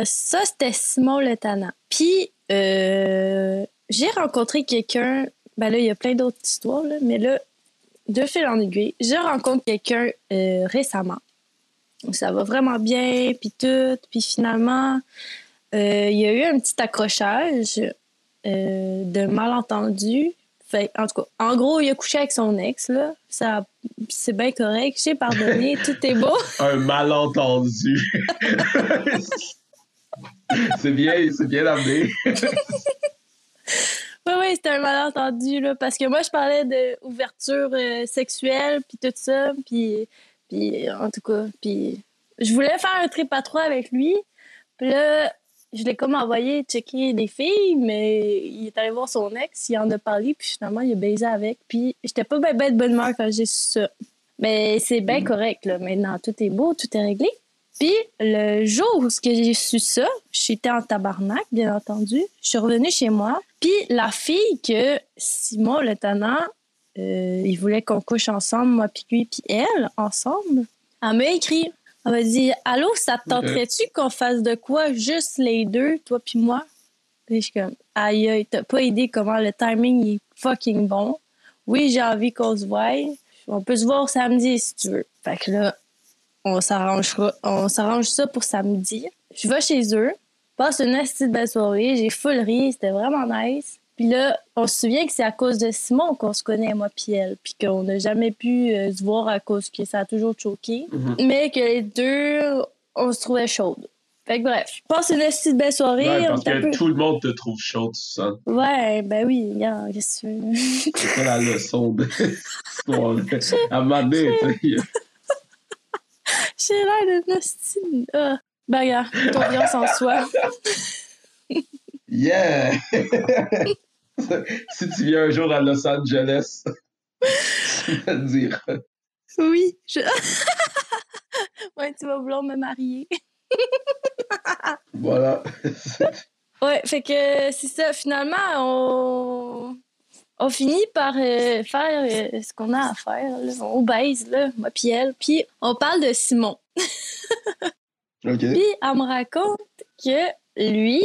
euh, ça, c'était Simon le Tannant. Puis, euh, j'ai rencontré quelqu'un. Ben là, il y a plein d'autres histoires, là, mais là, de fil en aiguille, je rencontre quelqu'un euh, récemment. Ça va vraiment bien, puis tout. Puis finalement, euh, il y a eu un petit accrochage de malentendu. Fait, en tout cas, en gros, il a couché avec son ex, là. Ça, c'est bien correct. J'ai pardonné, tout est beau. Un malentendu. c'est bien, c'est bien amené. Oui, oui, c'était un malentendu, là, parce que moi, je parlais d'ouverture euh, sexuelle, puis tout ça, puis, puis en tout cas, puis je voulais faire un trip à trois avec lui, puis là, je l'ai comme envoyé checker des filles, mais il est allé voir son ex, il en a parlé, puis finalement, il a baisé avec, puis j'étais pas ben, ben de bonne humeur quand j'ai su ça. Mais c'est bien correct, là. Maintenant, tout est beau, tout est réglé. Puis, le jour où j'ai su ça, j'étais en tabarnak, bien entendu. Je suis revenue chez moi. Puis, la fille que Simon, le tenant, euh, il voulait qu'on couche ensemble, moi, puis lui, puis elle, ensemble, elle m'a écrit. Elle m'a dit Allô, ça te tenterait-tu qu'on fasse de quoi juste les deux, toi, puis moi? Puis, je suis comme Aïe, aïe, t'as pas idée comment le timing est fucking bon. Oui, j'ai envie qu'on se voie. On peut se voir samedi si tu veux. Fait que là, on s'arrange ça pour samedi. Je vais chez eux, passe une petite belle soirée, j'ai full ri, c'était vraiment nice. Puis là, on se souvient que c'est à cause de Simon qu'on se connaît, moi puis elle, puis qu'on n'a jamais pu euh, se voir à cause que ça a toujours choqué, mais que les deux, on se trouvait chaudes. Fait que bref, je passe une petite belle soirée. Ouais, on parce que peu- tout le monde te trouve chaude, Susan. Ouais, ben oui, regarde, qu'est-ce que tu veux? C'est pas la leçon de. À moment donné, tu J'ai l'air de nostine. Ah. Ben regarde, confiance en soi. Yeah! si tu viens un jour à Los Angeles, tu vas te dire. Oui, je... ouais, tu vas vouloir me marier. Voilà. Ouais, fait que c'est ça. Finalement, on, on finit par euh, faire euh, ce qu'on a à faire. là. On baise, là, moi puis elle. Puis on parle de Simon. OK. Puis elle me raconte que lui,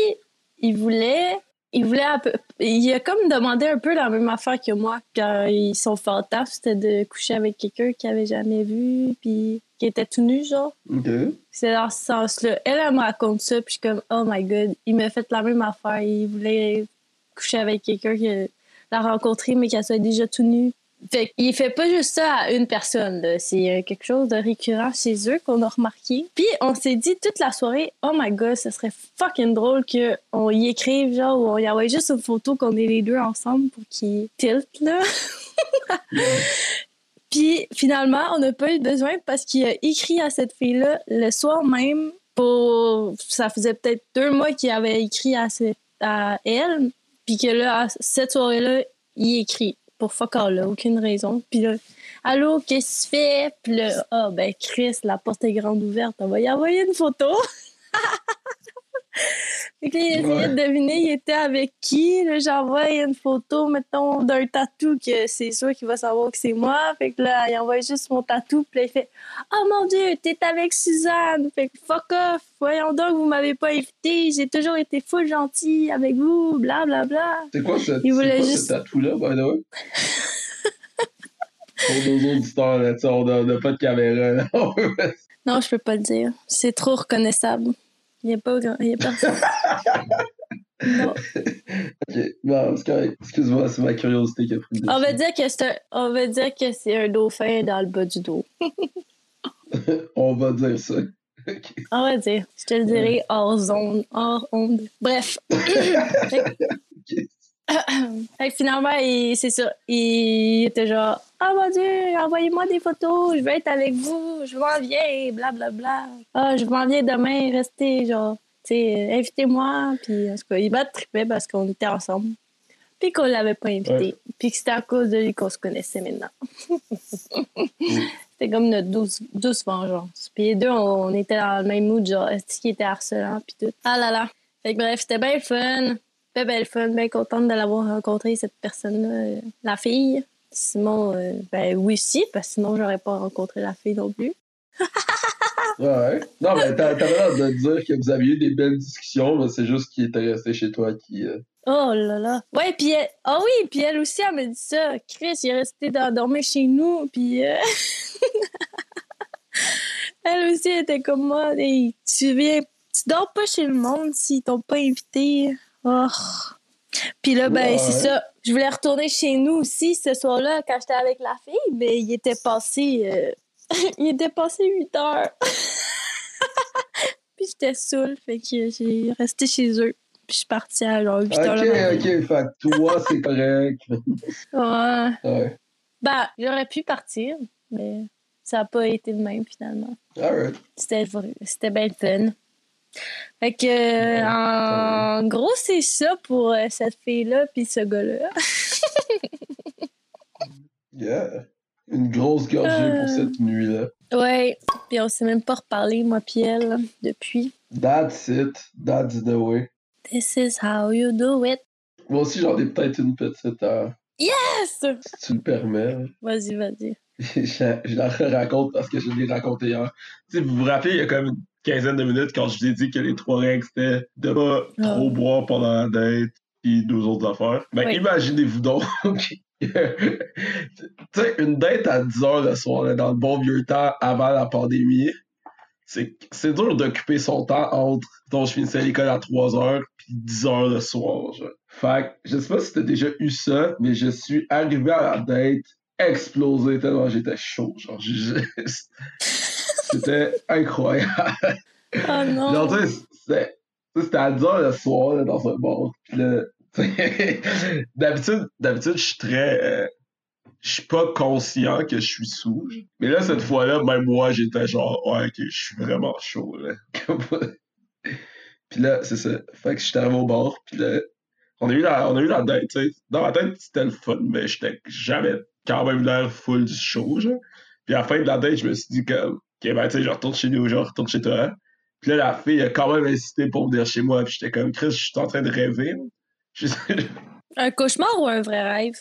il voulait... Il voulait un peu... Il a comme demandé un peu la même affaire que moi quand ils sont fantasmes, c'était de coucher avec quelqu'un qu'il avait jamais vu, puis qui était tout nu, genre. OK. C'est dans ce sens-là. Elle, elle me raconte ça, puis je suis comme, oh my god, il m'a fait la même affaire. Il voulait coucher avec quelqu'un qui l'a rencontré, mais qui soit déjà tout nu. Fait qu'il fait pas juste ça à une personne. C'est euh, quelque chose de récurrent chez eux qu'on a remarqué. Puis on s'est dit toute la soirée, oh my god, ce serait fucking drôle qu'on y écrive, genre, ou on y envoie juste une photo qu'on est les deux ensemble pour qu'il tilt, là. Puis finalement, on n'a pas eu besoin parce qu'il a écrit à cette fille-là le soir même pour. Ça faisait peut-être deux mois qu'il avait écrit à, cette- à elle. Puis que là, à cette soirée-là, il écrit pour fuck all, là, aucune raison. Puis là, allô, qu'est-ce que tu fais? Puis là, ah, ben Chris, la porte est grande ouverte, on va y envoyer une photo. Fait que là, il essayait de deviner il était avec qui. Là, j'envoie une photo, mettons, d'un tatou que c'est sûr qu'il va savoir que c'est moi. Fait que là, il envoie juste mon tatou. Puis là, il fait Oh mon Dieu, t'es avec Suzanne. Fait que fuck off. Voyons donc, vous m'avez pas invité. J'ai toujours été full gentil avec vous. Bla bla bla. C'est quoi ce, juste- ce tatou-là, by the way? Pour nos auditeurs, là, on n'a pas de caméra. Non, je peux pas le dire. C'est trop reconnaissable. Il n'y a pas grand. Il a personne. non. ok, non. Excuse-moi, c'est ma curiosité qui a pris le On va dire que c'est un, on va dire que c'est un dauphin dans le bas du dos. On va dire ça. On va dire. Je te le dirai hors zone, hors onde. Bref. fait que finalement, il- c'est ça. Il était genre, ah mon Dieu, envoyez-moi des photos, je veux être avec vous, je m'en viens, blablabla. Bla, bla. Ah, je m'en viens demain, restez, genre, tu sais, invitez-moi. Puis, en tout cas, il m'a trippé parce qu'on était ensemble. Puis qu'on l'avait pas invité. Ouais. Puis que c'était à cause de lui qu'on se connaissait maintenant. C'était comme notre douce, douce vengeance. Puis les deux, on, on était dans le même mood, genre, est-ce qu'il était harcelant, puis tout. Ah là là. Fait que bref, c'était bien fun. Bien, bien le fun. Bien contente de l'avoir rencontré, cette personne-là. euh, La fille. Simon, euh, ben oui, si, parce que sinon, j'aurais pas rencontré la fille non plus. Ouais. Non, mais t'a- t'avais l'air de dire que vous aviez eu des belles discussions, mais c'est juste qu'il était resté chez toi qui. euh, Oh là là. Ouais, puis elle... Ah oui, puis elle aussi, elle me dit ça. Chris, il est resté dans- dormir chez nous, puis... euh, elle aussi elle était comme moi. Hey, tu viens... Tu dors pas chez le monde s'ils t'ont pas invité. Oh. Puis là, ben, Ouais. c'est ça. Je voulais retourner chez nous aussi ce soir-là quand j'étais avec la fille, mais il était passé... euh, il était passé 8 heures. puis j'étais saoule, fait que j'ai resté chez eux. Puis je suis partie à genre 8 heures Ok, ok, fait que toi, c'est correct. Ouais. Ouais. Ben, j'aurais pu partir, mais ça n'a pas été le même finalement. Alright. C'était vrai- c'était bien le fun. Fait que, euh, en gros, c'est ça pour euh, cette fille-là puis ce gars-là. Yeah. une grosse gorgée Euh. pour cette nuit-là. Ouais, puis on s'est même pas reparlé, moi puis elle, depuis. That's it. That's the way. This is how you do it. Moi aussi, j'en ai peut-être une petite, euh, Yes! si tu le permets. Vas-y, vas-y. je, je la raconte parce que je l'ai raconté hier. Tu sais, vous vous rappelez, il y a comme une quinzaine de minutes quand je vous ai dit que les trois règles c'était de pas trop boire pendant la date puis deux autres affaires. Ben, Oui. imaginez-vous donc. tu sais, une date à 10 heures le soir, là, dans le bon vieux temps avant la pandémie, c'est dur d'occuper son temps entre. Donc, je finissais l'école à 3 heures puis 10 heures le soir. Genre. Fait que, je sais pas si t'as déjà eu ça, mais je suis arrivé à la date explosé tellement j'étais chaud. Genre, c'était incroyable. Oh non! Genre, tu sais, c'était à 10 heures le soir là, dans un bar. D'habitude, d'habitude, je suis très. euh, je suis pas conscient que je suis sous. Mais là, cette fois-là, même moi, j'étais genre, ouais, ok, je suis vraiment chaud. Là. puis là, c'est ça. Fait que j'étais arrivé au bar. Puis là, on a eu la, on a eu la date, tu sais. Dans ma tête, c'était le fun, mais j'étais jamais quand même l'air full du show, genre. Puis à la fin de la date, je me suis dit comme, ok, ben, tu sais, je retourne chez nous, genre, je retourne chez toi. Puis là, la fille a quand même insisté pour venir chez moi. Puis j'étais comme, Chris, je suis en train de rêver. Un cauchemar ou un vrai rêve?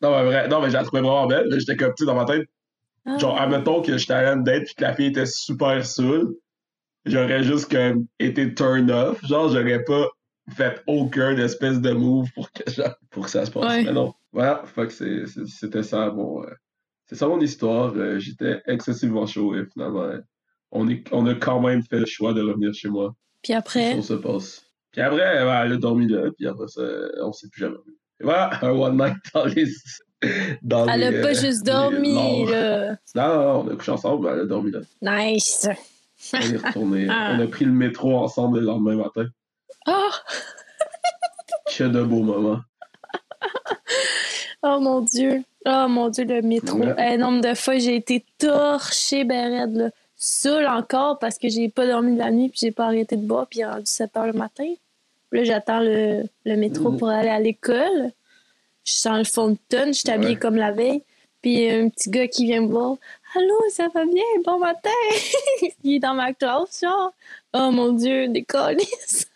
non, mais vrai, non, mais je la trouvais vraiment belle. J'étais comme, tu sais, dans ma tête, Ah. genre, admettons que j'étais allé à une date puis que la fille était super saoule. J'aurais juste comme été turn off. Genre, j'aurais pas fait aucun espèce de move pour que, genre, pour que ça se passe. Ouais. Mais non. Voilà, fuck, c'était ça mon. euh, c'est ça mon histoire. Euh, J'étais excessivement chaud et finalement, euh, on, est, on a quand même fait le choix de revenir chez moi. Puis après, Ça se passe. Puis après, ben, elle a dormi là, puis après ça, on s'est plus jamais vu. Et voilà, un one night dans les. Dans elle a pas euh, juste dormi, là. Non, non, non, on a couché ensemble, mais elle a dormi là. Nice! On est retourné. Ah. On a pris le métro ensemble le lendemain matin. Oh! Que de beaux moments. Oh mon Dieu! Oh mon Dieu, le métro. Ouais. Un nombre de fois, j'ai été torchée, ben raide, là. Saoule encore parce que j'ai pas dormi de la nuit puis j'ai pas arrêté de boire puis il est rendu 7 heures le matin. Là, j'attends le, le métro Mhm. pour aller à l'école. Je sens le fond de tonne, je suis habillée Ouais. comme la veille. Puis il y a un petit gars qui vient me voir. Allô, ça va bien? Bon matin! il est dans ma classe, genre. Oh mon Dieu, des colis!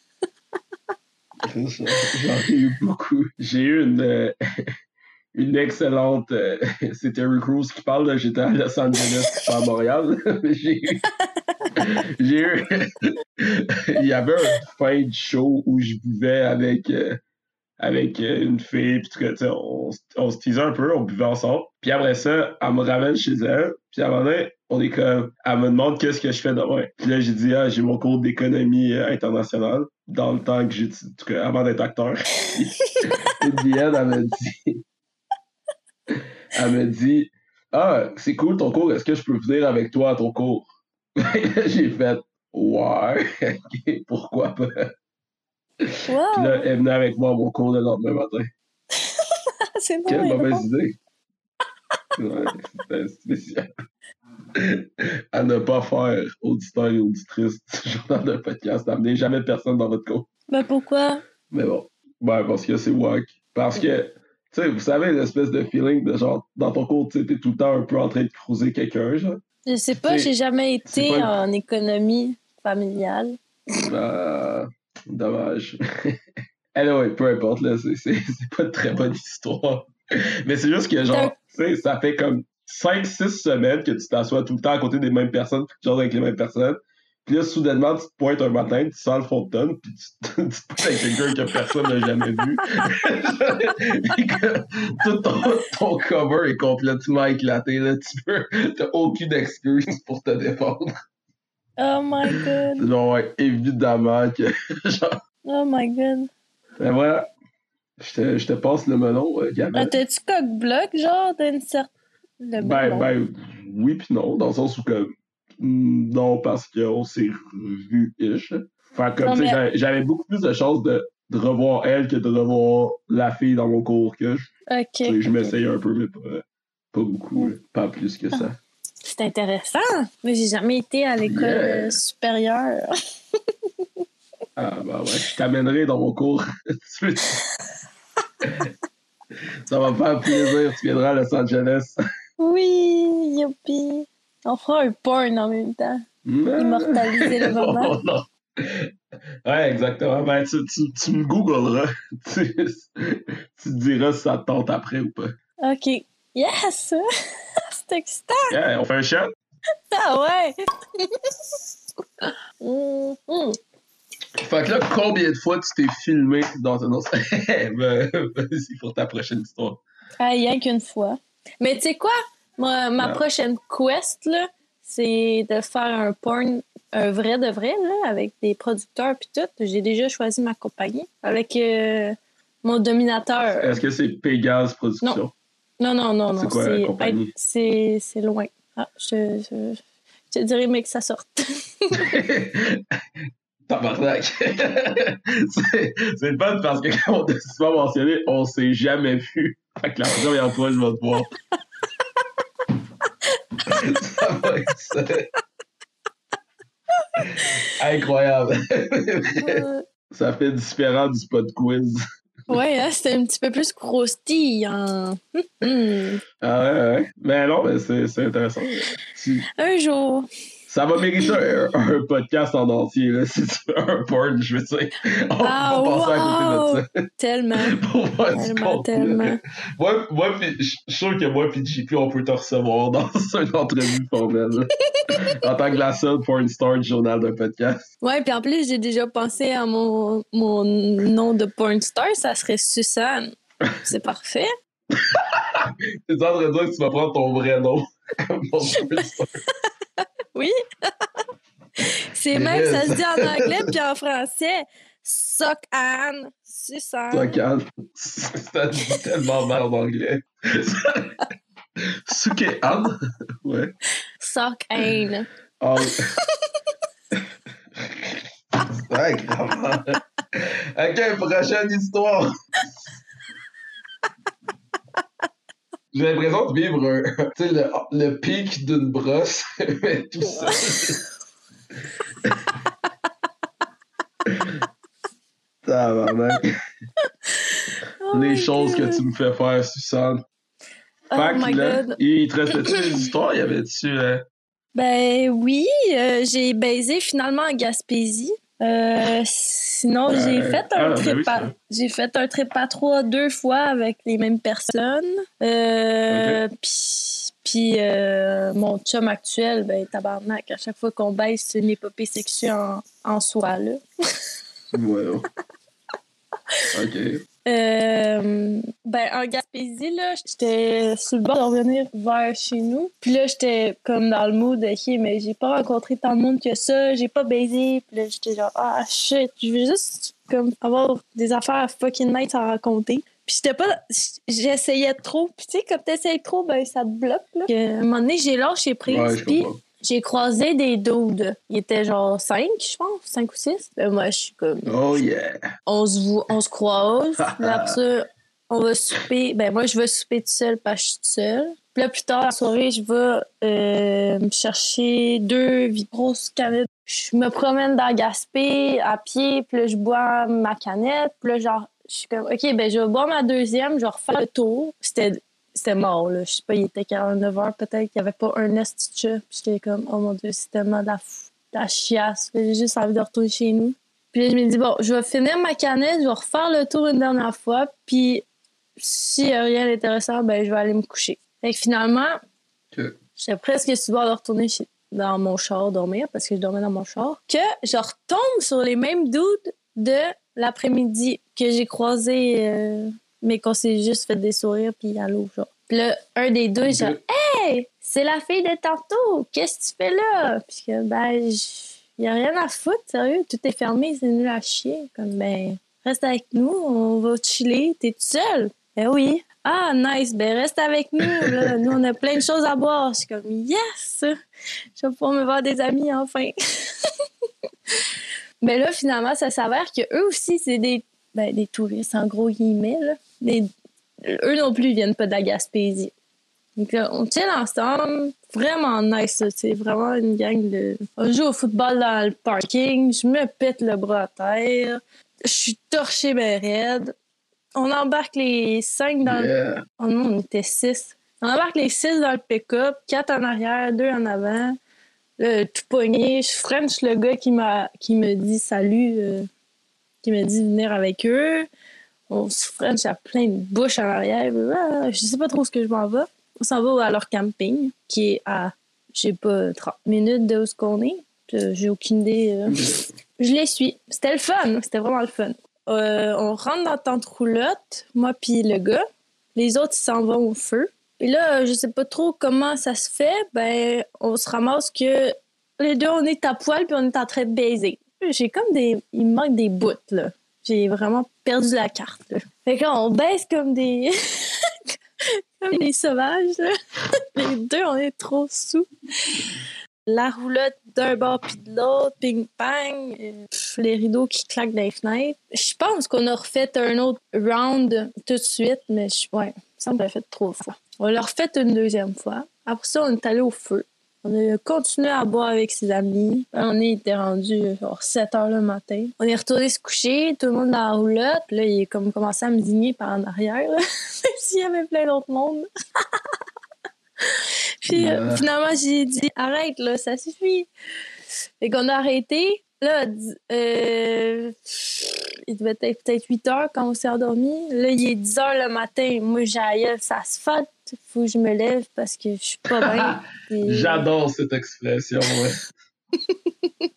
J'en ai eu beaucoup. J'ai eu une, euh, une excellente. euh, c'est Terry Crews qui parle, j'étais à Los Angeles, pas à Montréal. J'ai eu. J'ai eu. Il y avait un fin de show où je buvais avec. euh, avec euh, une fille, puis tout on, on se teasait un peu, on buvait ensemble. Puis après ça, elle me ramène chez elle, puis à un moment on est comme, elle me demande qu'est-ce que je fais demain. Puis là, j'ai dit, ah, j'ai mon cours d'économie euh, internationale, dans le temps que j'ai, avant d'être acteur. Et Diane, elle m'a dit, elle m'a dit, ah, c'est cool ton cours, est-ce que je peux venir avec toi à ton cours? j'ai fait, ouais, ok, pourquoi pas? Puis là, elle venait avec moi à mon cours le lendemain matin. C'est Quelle bon, mauvaise idée! Ouais, c'était spécial. À ne pas faire, auditeur et auditrice du journal de podcast, n'amenez jamais personne dans votre cours. Ben pourquoi? Mais bon, ben, parce que c'est wack. Parce que, sais, vous savez, l'espèce de feeling de genre, dans ton cours, tu sais, t'es tout le temps un peu en train de cruiser quelqu'un, genre. Je sais pas, j'ai jamais été pas- en économie familiale. Euh, dommage. anyway, peu importe, là, c'est, pas une très bonne histoire. Mais c'est juste que, genre, tu sais, ça fait comme 5-6 semaines que tu t'assois tout le temps à côté des mêmes personnes, jases avec les mêmes personnes. Puis là, soudainement, tu te pointes un matin, tu sens le fond de tonne, puis tu, tu te pointes avec quelqu'un que personne n'a jamais vu. Tout ton, ton cover est complètement éclaté, là. Tu peux, t'as aucune excuse pour te défendre. Oh my god. Non, ouais, évidemment que, genre, Oh my god. Ben voilà. Je te, je te passe le melon, euh. Ah, T'as-tu coq-bloc, genre, d'une certaine. Ben, ben, oui puis non, dans le sens où que mm, non, parce qu'on s'est. Fait Non, tu sais, mais- j'avais- beaucoup plus de chances de, de revoir elle que de revoir la fille dans mon cours que je, je ok. m'essayais un peu, mais pas, pas beaucoup, Mm. pas plus que ça. C'est intéressant. Mais j'ai jamais été à l'école Yeah. supérieure. Ah, ben ouais, je t'amènerai dans mon cours. Ça va me faire plaisir, tu viendras à Los Angeles. Oui, youpi. On fera un porn en même temps. Immortaliser le moment. Oh, non. Ouais, exactement. Ben, tu, tu, tu me googleras. tu, diras si ça te tente après ou pas. OK. Yes! C'est excitant! Yeah, on fait un chat? Ah ouais! Fait que là, combien de fois tu t'es filmé dans ton autre... ben, Vas-y pour ta prochaine histoire. Ah, rien qu'une fois. Mais tu sais quoi? Ma, ma prochaine quest, là, c'est de faire un porn, un vrai de vrai, là, avec des producteurs puis tout. J'ai déjà choisi ma compagnie avec euh, mon dominateur. Est-ce que c'est Pégase Production? Non, non, non, non. C'est quoi la compagnie? C'est c'est loin. Ah, je, je, je te dirais, mais que ça sorte. Tabarnak. c'est c'est le fun parce que comme on t'a souvent mentionné, on s'est jamais vu. Fait que la première fois, je vais te voir. Ça va être ça. Incroyable. Ça fait différent du spot quiz. ouais, hein, c'était un petit peu plus croustillant. Ah ouais, ouais. Mais non, mais c'est c'est intéressant. Tu- Un jour. Ça va mériter un, un podcast en entier, là, si tu veux un porn, je veux dire. On Ah, va passer à côté de ça. Tellement. Pour Tellement. Moi, moi je suis sûr que moi et JP, on peut te recevoir dans une entrevue formelle. en tant que la seule porn star du journal d'un podcast. Ouais, puis en plus, j'ai déjà pensé à mon, mon nom de porn star, ça serait Suzanne. C'est parfait. T'es en train de dire que tu vas prendre ton vrai nom comme porn star. Oui. C'est même, ça se dit en anglais puis en français. Sock Anne, Suzanne. Toi, calme. Ça dit tellement mal en anglais. Suke Anne? Ouais. Sock Anne. Ah, ouais, grave. Ok, prochaine histoire. J'ai l'impression de vivre un, tu sais, le, le pic d'une brosse, mais tout ça. Oh Les choses que tu me fais faire, Suzanne. Oh Fait my là, god. il te restait-tu des histoires? Y avait-tu... euh, Ben oui, euh, j'ai baisé finalement en Gaspésie. Euh, sinon, j'ai Euh, fait ah, un ben oui, fait un trip à trois deux fois avec les mêmes personnes. Euh, Puis, puis, euh, mon chum actuel, ben tabarnak, à chaque fois qu'on baisse, c'est une épopée sexuelle en, en soi, là. Ok. Euh, ben, en Gaspésie, là, j'étais sur le bord de revenir vers chez nous. Puis là, j'étais comme dans le mood OK, mais j'ai pas rencontré tant de monde que ça, j'ai pas baisé. Puis là, j'étais genre, ah shit, je veux juste comme avoir des affaires fucking nice à raconter. Puis j'étais pas. J'essayais trop. Puis tu sais, comme t'essayes trop, ben ça te bloque, là. À un moment donné, j'ai lâché prise. Ouais, puis. J'ai croisé des dudes. Ils étaient genre 5, je pense, 5 ou 6. Ben moi, je suis comme Oh yeah. on se, on se croise. Après ça, on va souper. Ben, moi, je vais souper toute seule parce que je suis toute seule. Puis là, plus tard, la soirée, je vais euh, me chercher deux grosses canettes. Je me promène dans Gaspé à pied, puis là, je bois ma canette. Puis là, genre, je suis comme, OK, ben, je vais boire ma deuxième, je vais refaire le tour. C'était c'était mort, là. Je sais pas, il était 49 heures, peut-être qu'il n'y avait pas un esti de chat. Puis j'étais comme, oh mon Dieu, c'est tellement de la, de la chiasse. J'ai juste envie de retourner chez nous. Puis là, je me dis, bon, je vais finir ma canette, je vais refaire le tour une dernière fois, puis s'il n'y a rien d'intéressant, ben, je vais aller me coucher. Fait que finalement, Ok. j'étais presque sur de retourner chez- dans mon char dormir, parce que je dormais dans mon char, que je retombe sur les mêmes doutes de l'après-midi que j'ai croisé, euh, mais qu'on s'est juste fait des sourires, puis allô, genre. Puis là, un des deux, Ok. Hey, c'est la fille de tantôt, qu'est-ce que tu fais là? Puis que, ben, il n'y a rien à foutre, sérieux, tout est fermé, c'est nul à chier. Comme, ben, reste avec nous, on va chiller, t'es toute seule? Ben oui. Ah, nice, ben reste avec nous, là. Nous, on a plein de choses à boire. Je suis comme, yes! Je vais pouvoir me voir des amis, enfin. Mais là, finalement, ça s'avère que eux aussi, c'est des, ben, des touristes, en gros guillemets, là. Des- eux non plus, ils viennent pas de la Gaspésie. Donc là, on chill ensemble. Vraiment nice. C'est vraiment une gang de. On joue au football dans le parking. Je me pète le bras à terre. Je suis torché ben raide. On embarque les cinq dans le. Oh non, on était six. On embarque les six dans le pick-up, quatre en arrière, deux en avant. Là, tout pogné. Je French le gars qui m'a qui me dit salut, euh, qui m'a dit de venir avec eux. On se French à plein de bouches en arrière. Ah, je sais pas trop ce que je m'en vais. On s'en va à leur camping, qui est à, je sais pas, 30 minutes de où ce qu'on est. J'ai aucune idée. euh. Je les suis. C'était le fun. C'était vraiment le fun. Euh, on rentre dans la tente roulotte, moi puis le gars. Les autres, ils s'en vont au feu. Et là, je sais pas trop comment ça se fait. Ben, on se ramasse que les deux, on est à poil puis on est en train de baiser. J'ai comme des... Il me manque des bouts, là. J'ai vraiment perdu la carte. Fait que on baisse comme des... comme des sauvages. Les deux, on est trop sous. La roulotte d'un bord puis de l'autre, ping-pang, les rideaux qui claquent dans les fenêtres. Je pense qu'on a refait un autre round tout de suite, mais je, ouais, ça me l'a fait trois fois. On l'a refait une deuxième fois. Après ça, on est allé au feu. On a continué à boire avec ses amis. On était rendu genre 7 heures le matin. On est retourné se coucher, tout le monde dans la roulotte. Là, il a comme commencé à me digner par en arrière, là. même s'il y avait plein d'autres monde. Puis euh, finalement, j'ai dit arrête, là, ça suffit. Fait qu'on a arrêté. Là, euh, il devait être peut-être 8 heures quand on s'est endormi. Là, il est 10 heures le matin. Moi, j'ai ça se fait. Faut que je me lève parce que je suis pas bien. J'adore cette expression, ouais.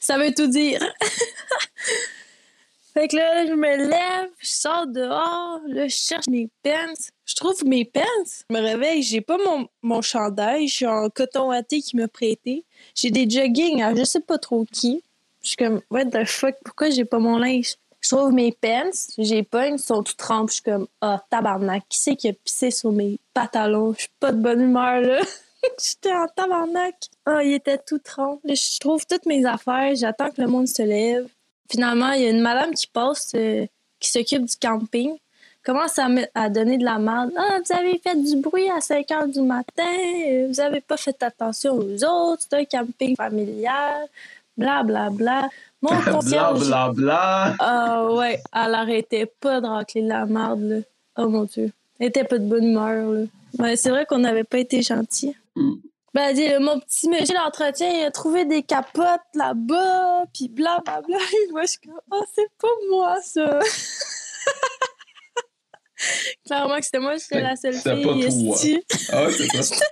Ça veut tout dire. fait que là, je me lève, je sors dehors, là, je cherche mes pants. Je trouve mes pants. Je me réveille, j'ai pas mon, mon chandail, je suis en coton watté qui m'a prêté. J'ai des joggings à je sais pas trop qui. Je suis comme, what the fuck, pourquoi j'ai pas mon linge? Je trouve mes pants, j'ai pas, ils sont tout trempés. Je suis comme, ah, tabarnak, qui c'est qui a pissé sur mes pantalons? Je suis pas de bonne humeur, là. J'étais en tabarnak. Ah, il était tout trempé. Je trouve toutes mes affaires, j'attends que le monde se lève. Finalement, il y a une madame qui passe, euh, qui s'occupe du camping, commence à, me- à donner de la merde. Ah, vous avez fait du bruit à 5 heures du matin, euh, vous avez pas fait attention aux autres, c'est un camping familial, bla bla bla. Mon Bla concierge. bla bla. Ah ouais, elle arrêtait pas de racler la merde, là. Oh mon Dieu. Elle était pas de bonne humeur, là. Ouais, c'est vrai qu'on n'avait pas été gentils. Mm. Ben, elle dit, mon petit monsieur d'entretien, il a trouvé des capotes là-bas, puis blablabla. Moi, je suis comme, oh, c'est pas moi, ça. Clairement que c'était moi, j'étais la seule fille. pas toi. Ah ouais, c'est ça.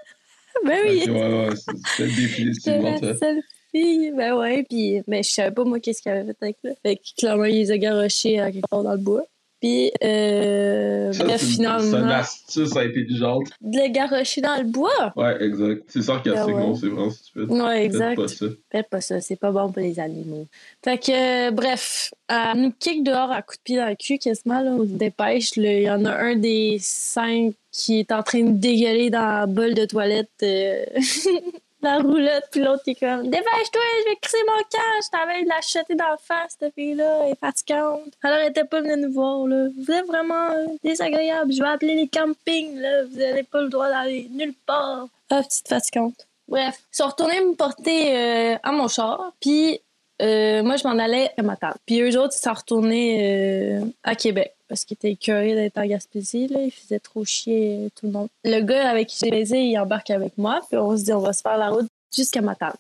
Ben oui. Ouais, ouais, c'est- c'était J'étais définitivement la seule fille. Ben ouais, puis mais je savais pas moi qu'est-ce qu'il avait fait avec ça. Fait que clairement, il les a garochés à quelque part dans le bois. Puis, euh, Ça, bref, une- c'est une finalement, astuce intelligente. de les garocher dans le bois. Ouais, exact. C'est sarcastique, Ben ouais. non, c'est vraiment stupide. Ouais, Faites exact. pas ça. Faites pas ça, c'est pas bon pour les animaux. Fait que, euh, bref, elle nous kick dehors à coups de pied dans le cul quasiment, là, on se dépêche. là. Il y en a un des cinq qui est en train de dégueuler dans la bolle de toilette, euh, la roulotte, puis l'autre qui est comme Dépêche-toi, je vais crisser mon camp, je t'avais de la jeter dans la face, cette fille-là, elle est fatigante. Elle arrêtait pas venir nous voir, là. Vous êtes vraiment euh, désagréable, je vais appeler les campings, là, vous n'avez pas le droit d'aller nulle part. Ah, petite fatigante. Bref, ils sont retournés me porter euh, à mon char, puis euh, moi, je m'en allais à ma tante. Puis eux autres, ils sont retournés euh, à Québec parce qu'ils étaient écœurés d'être en Gaspésie. Là. Ils faisaient trop chier euh, tout le monde. Le gars avec qui j'ai baisé, il embarque avec moi, puis on se dit, on va se faire la route jusqu'à ma tante.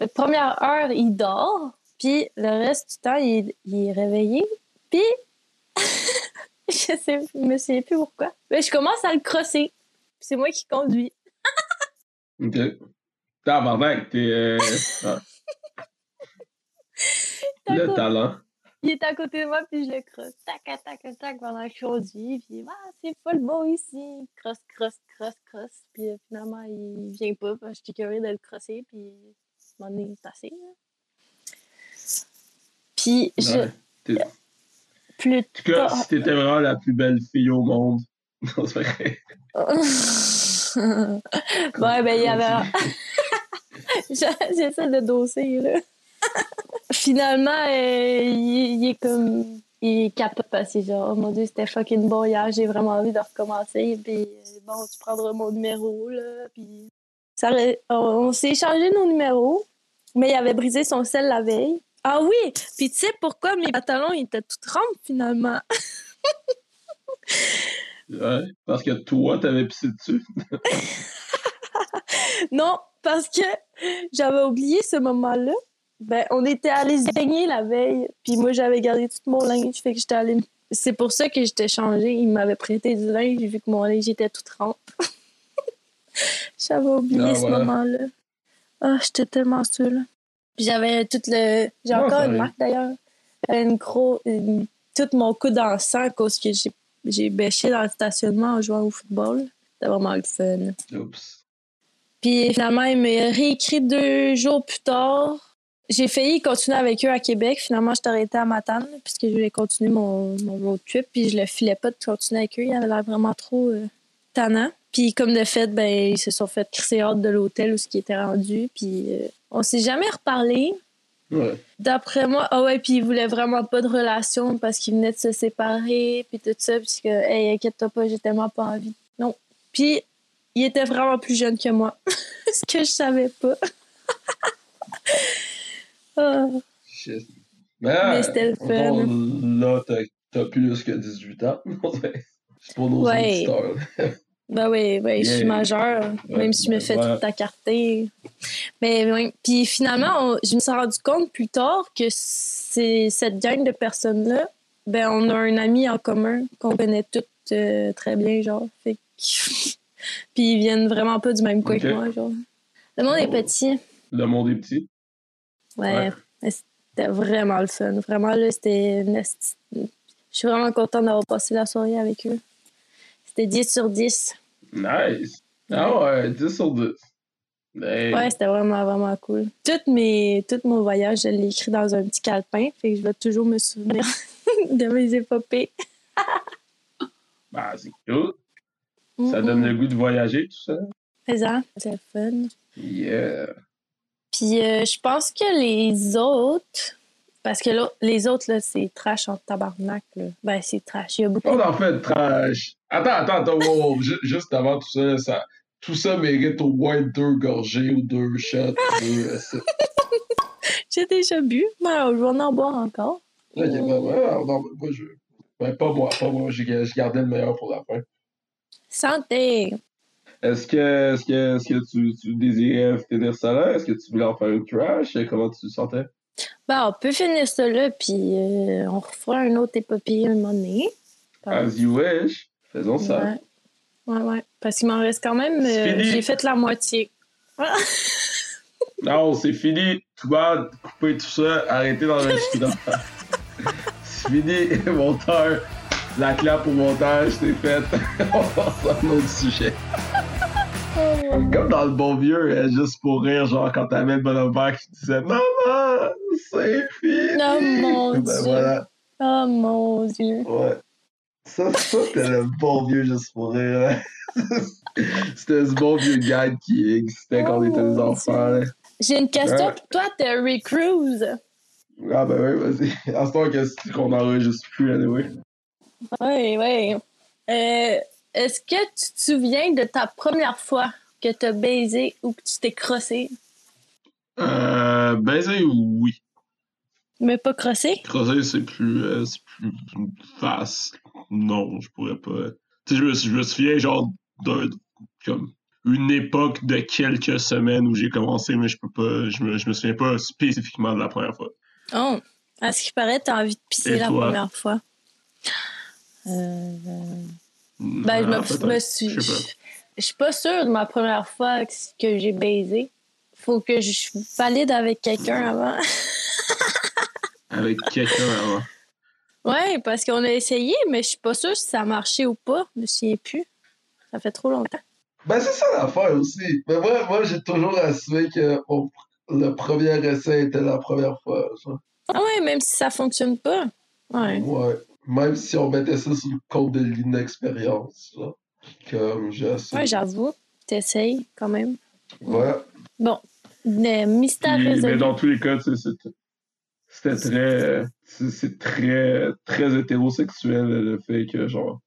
La première heure, il dort, puis le reste du temps, il, il est réveillé, puis je sais, je me souviens plus pourquoi. Mais je commence à le crosser. Puis C'est moi qui conduis. Ok. T'es. Euh... ah, le talent. Il est à côté de moi, puis je le crosse. Tac, tac, tac, tac, pendant que je conduis. Puis, ah, c'est pas le beau ici. Crosse, crosse, crosse, crosse. Puis euh, finalement, il vient pas. parce que J'étais curieuse de le crosser, puis m'en est passé. là. Puis, je. Ouais. Plus En tout cas, tard. si t'étais vraiment la plus belle fille au monde. Non, c'est vrai. ouais, ben, il y avait. J'essaie de doser, là. Finalement, euh, il, est comme. Il capote parce que genre, oh mon dieu, c'était fucking bon hier, j'ai vraiment envie de recommencer. Puis euh, bon, tu prendras mon numéro, là. Puis ça, on, on s'est échangé nos numéros, mais il avait brisé son sel la veille. Ah oui! Puis tu sais pourquoi mes pantalons ils étaient tout trempés finalement? Ouais, parce que toi, t'avais pissé dessus. Non, parce que j'avais oublié ce moment-là. Ben, on était allés se baigner la veille, puis moi, j'avais gardé tout mon linge, fait que j'étais allée... C'est pour ça que j'étais changée. Il m'avait prêté du linge, vu que mon linge était tout trempe. j'avais oublié Ah, ce voilà. moment-là. Ah, j'étais tellement saoule. Puis j'avais tout le... J'ai encore une marque, d'ailleurs. Une gros... une- Tout mon coude en sang à cause que j'ai j'ai bêché dans le stationnement en jouant au football. C'était vraiment le fun. Oups. Puis finalement, il m'a réécrit deux jours plus tard. J'ai failli continuer avec eux à Québec. Finalement, je suis arrêtée à Matane puisque je voulais continuer mon, mon road trip. Puis je le filais pas de continuer avec eux. Il avait l'air vraiment trop euh, tannant. Puis comme de fait, ben, ils se sont fait crisser hâte de l'hôtel où ce qui était rendu. Puis euh, on s'est jamais reparlé. Ouais. D'après moi, ah ouais, puis il voulait vraiment pas de relation parce qu'il venait de se séparer, puis tout ça, puis que, hey, inquiète-toi pas, j'ai tellement pas envie. Non. Puis il était vraiment plus jeune que moi, ce que je savais pas. Ah, Shit. Mais, Mais c'était le fun. Là, t'as- plus que 18 ans. C'est pour nos Ouais. auditeurs. ben oui, ouais, je suis majeure, même si je me fais Ouais. toute ta carter. Mais oui. Puis finalement, on- je me suis rendu compte plus tard que c'est cette gang de personnes-là, ben on a un ami en commun qu'on connaît toutes euh, très bien, genre. Fait que- Puis ils viennent vraiment pas du même coin que moi, genre. Le monde est petit. Le monde est petit. Ouais. C'était vraiment le fun. Vraiment, là, c'était. une Je suis vraiment contente d'avoir passé la soirée avec eux. C'était 10 sur 10. Nice. Ah ouais, 10 sur 10. Hey. Ouais, c'était vraiment, vraiment cool. Toutes mes, tout mon voyage, je l'ai écrit dans un petit calepin. Fait que je vais toujours me souvenir de mes épopées. Bah, c'est cool. Ça donne le goût de voyager, tout ça. C'est le fun. Yeah. Puis euh, je pense que les autres. Parce que là, les autres, là, c'est trash en tabarnak. Là. Ben, c'est trash. Il y a beaucoup On en fait de trash. Attends, attends, attends. wow, wow, ju- Juste avant tout ça, ça, tout ça mérite au moins deux gorgées ou deux shots. deux, J'ai déjà bu, mais je vais en boire encore. Ben, moi, je... ben, pas moi, pas moi. Je gardais le meilleur pour la fin. Santé! Est-ce que, est-ce que, est-ce que tu, tu désirais finir ça là? Est-ce que tu voulais en faire une crash? Comment tu te sentais? Ben, on peut finir ça là, puis euh, on refera un autre épopée un moment donné. As you wish. Faisons ça. Ouais. Ouais. Parce qu'il m'en reste quand même. Euh. J'ai fait la moitié. Non, c'est fini. Tout va couper tout ça. Arrêtez d'enregistrer. c'est fini, monteur. La clap au montage, c'est fait. On passe à un autre sujet. Comme dans le bon vieux, euh, juste pour rire, genre quand t'avais le bonhomme vert qui disait Maman, c'est fini. Oh, mon ben, Dieu. voilà. Oh mon Dieu. Ouais. Ça, ça c'était le bon vieux juste pour rire. hein. c'était ce bon vieux gars qui existait quand on était des enfants. là. J'ai une question Ouais. pour toi, Terry Crews. Ah ben oui, vas-y. À ce temps qu'on enregistre plus, anyway. Oui, oui. Euh, Est-ce que tu te souviens de ta première fois que t'as baisé ou que tu t'es crossé? Euh, baiser, oui. Mais pas crossé? Creuser, c'est plus, euh, c'est plus vaste. Non, je pourrais pas. Tu sais, je me, je me souviens, genre, d'un, comme, une époque de quelques semaines où j'ai commencé, mais je peux pas, je me, je me souviens pas spécifiquement de la première fois. Oh, à ce qui paraît, t'as envie de pisser Et la toi? première fois. Euh, Ben, je me, suis. Je suis pas sûre de ma première fois que j'ai baisé. Faut que je valide avec quelqu'un avant. Avec quelqu'un avant. ouais, parce qu'on a essayé, mais je suis pas sûre si ça a marché ou pas. Je me souviens plus. Ça fait trop longtemps. Ben, c'est ça l'affaire aussi. Mais moi, moi j'ai toujours assumé que le premier essai était la première fois. ça. Ah ouais, même si ça fonctionne pas. Ouais. Ouais. Même si on mettait ça sur le compte de l'inexpérience. Comme j'ai. Ouais, j'avoue. T'essayes quand même. Ouais. Bon. Le mystère Puis, mais dans tous les cas, tu sais, c'est- c'était très, c'est très, très hétérosexuel le fait que genre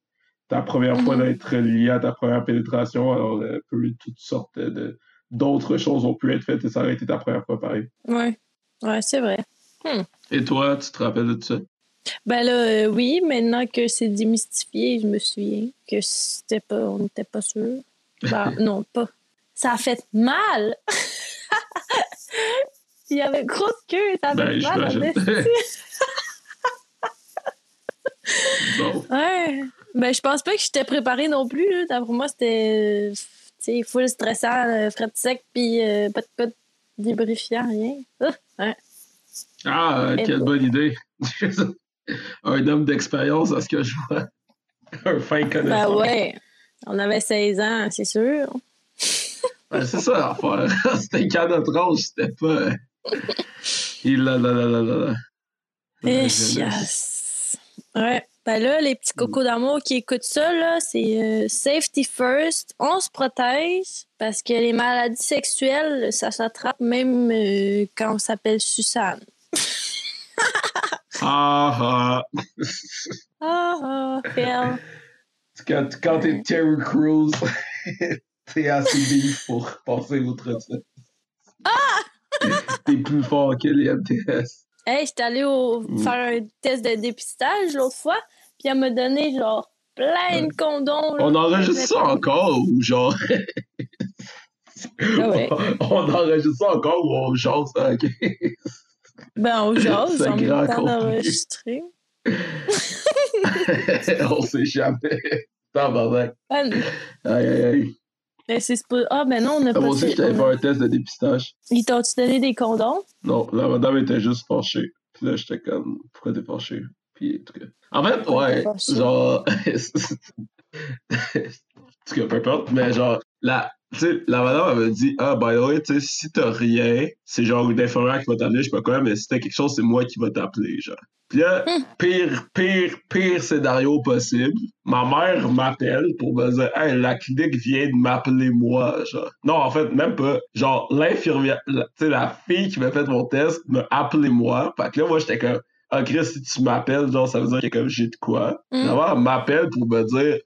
ta première fois Mhm. d'être lié à ta première pénétration, alors euh, peu toutes sortes de d'autres choses ont pu être faites et ça aurait été ta première fois pareil. Ouais. Ouais, c'est vrai. Et toi, tu te rappelles de tout ça? Ben là, euh, oui, maintenant que c'est démystifié, je me souviens que c'était pas, on n'était pas sûr. Ben, non, pas. Ça a fait mal! Il y avait grosse queue, ça a Ben, fait mal. Bon. Ouais. Ben, je pense pas que j'étais préparée non plus. Là. D'après moi, c'était euh, full stressant, euh, fret sec, puis euh, pas de code débrifiant, rien. Ah, ouais. Ah, euh, quelle bon. bonne idée. Un homme d'expérience, à ce que je vois. Un fin Ben connaisseur. ouais. On avait 16 ans, c'est sûr. Ben, c'est ça l'affaire. C'était âge, c'était pas. euh, Il là, là, là, là, là, là. Yes. Ouais. Ben là, les petits cocos d'amour qui écoutent ça, là, c'est euh, safety first. On se protège parce que les maladies sexuelles, ça s'attrape même euh, quand on s'appelle Suzanne. Ah, ah. Ah, ah, Phil. Quand, quand t'es Terry Crews, t'es assez beef pour passer outre ça. Ah! T'es plus fort que les MTS. Hey, j'étais allée au- Mm. faire un test de dépistage l'autre fois, puis elle m'a donné genre plein de condoms. là. On enregistre ça encore ou genre? Ah ouais. On enregistre ça encore ou on jase, hein, ok? Ben, on jase temps compris. d'enregistrer. on sait jamais. Tabarnak. Non. Aïe, aïe, aïe. Ben, c'est supposé- Ah, ben non, on a Ah, pas... Moi aussi, je t'avais on fait un test de dépistage. Ils t'ont-tu donné des condoms? Non, la madame était juste fâchée. Puis là, j'étais comme, pourquoi t'es fâché? Puis, en tout cas. En fait, ouais, genre. en tout cas, peu importe, mais genre, la, sais, la madame elle m'a dit, ah, by the way, tu sais, si t'as rien, c'est genre une infirmière qui va t'appeler, je sais pas quoi, mais si t'as quelque chose, c'est moi qui va t'appeler, genre. Puis là, Hum. pire, pire, pire scénario possible. Ma mère m'appelle pour me dire, hey, la clinique vient de m'appeler moi, genre. Non, en fait, même pas. Genre, l'infirmière, tu sais, la fille qui m'a fait mon test m'a appelé moi. Fait que là, moi, j'étais comme, ah, Chris, si tu m'appelles, genre, ça veut dire que comme j'ai de quoi. Mm. D'abord, elle m'appelle pour me dire,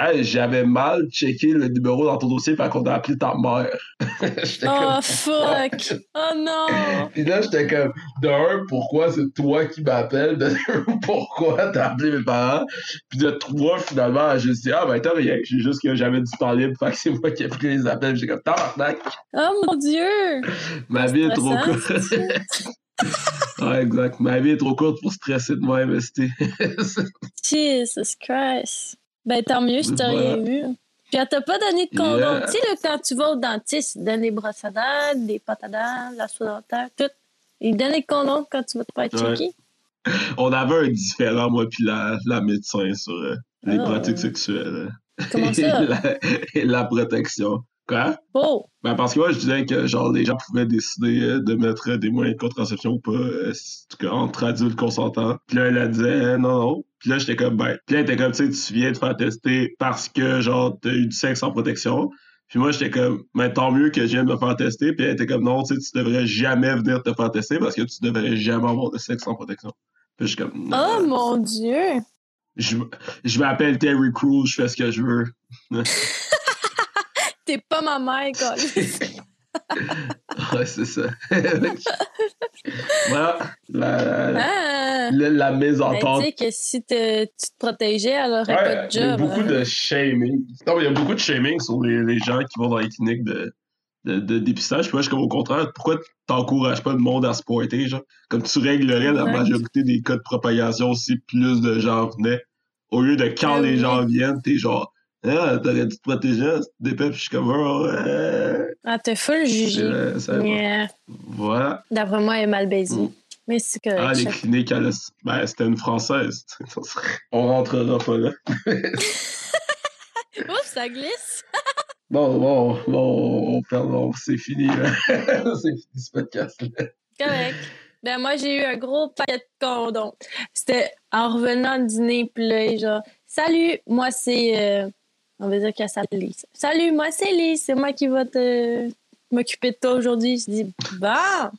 hey, j'avais mal checké le numéro dans ton dossier, fait qu'on a appelé ta mère. Oh, comme, fuck! Oh non! puis là, j'étais comme, de un, pourquoi c'est toi qui m'appelles? De deux, pourquoi t'as appelé mes parents? Puis de trois, finalement, j'ai dit, ah, ben, t'as rien. J'ai juste que j'avais du temps libre, fait que c'est moi qui ai pris les appels. J'ai comme, tabarnak, Oh mon Dieu! ma vie est trop courte. ouais, exact. Ma vie est trop courte pour stresser de moi, MST. Jesus Christ! Ben, tant mieux Voilà. rien eu. Puis elle t'a pas donné de condom. Yeah. Tu sais, là, quand tu vas au dentiste, il donne des brosses à dents, des pâtes à dents, la soie dentaire, tout. Il donne des condoms quand tu vas te faire Ouais. checker. On avait un différent, moi, puis la, la médecin sur euh, les Ah. pratiques sexuelles. Comment et, ça? la, et la protection. Quoi? Oh! Ben parce que moi, je disais que genre les gens pouvaient décider euh, de mettre des moyens de contraception ou pas, euh, si- en tout cas entre adultes consentants. Puis là, elle a dit euh, non, non. Puis là, j'étais comme ben. Puis là, elle était comme tu sais, tu viens de faire tester parce que genre t'as eu du sexe en protection. Puis moi, j'étais comme, ben tant mieux que je vienne de me faire tester. Puis elle était comme, non, tu sais, tu devrais jamais venir te faire tester parce que tu devrais jamais avoir de sexe en protection. Puis je suis comme, non. Oh mon Dieu! je, je m'appelle Terry Crews, je fais ce que je veux. T'es pas ma mère, quoi. ouais, c'est ça. voilà, la, la, Ah! La, la Ben, mésentente. tu sais que si te- tu te protégeais, elle aurait pas Ouais, de il y a job. beaucoup hein. de shaming. Non, il y a beaucoup de shaming sur les, les gens qui vont dans les cliniques de, de, de dépistage. Puis moi, je suis comme au contraire, pourquoi t'encourages pas le monde à se pointer, genre? Comme tu réglerais la majorité des cas de propagation si plus de gens venaient. Au lieu de quand Ah les oui. gens viennent, t'es genre, ah, t'aurais dû te protéger, des peuples, je suis comme, oh, ouais. Ah, t'es full jugé. Voilà. D'après moi, elle est mal baisée. Mm. Mais c'est correct. Ah, les chaque- cliniques, elle ben, c'était une française. On rentrera pas là. Ouf, ça glisse! Bon, bon, bon, on perd, bon, c'est fini, là. c'est fini ce podcast. Correct. Ben, moi, j'ai eu un gros paquet de condoms. C'était en revenant du dîner, puis là, genre, salut, moi, c'est. euh, on va dire qu'elle s'appelle Lise. Salut, moi, c'est Lise, c'est moi qui va te m'occuper de toi aujourd'hui. Je dis, bon,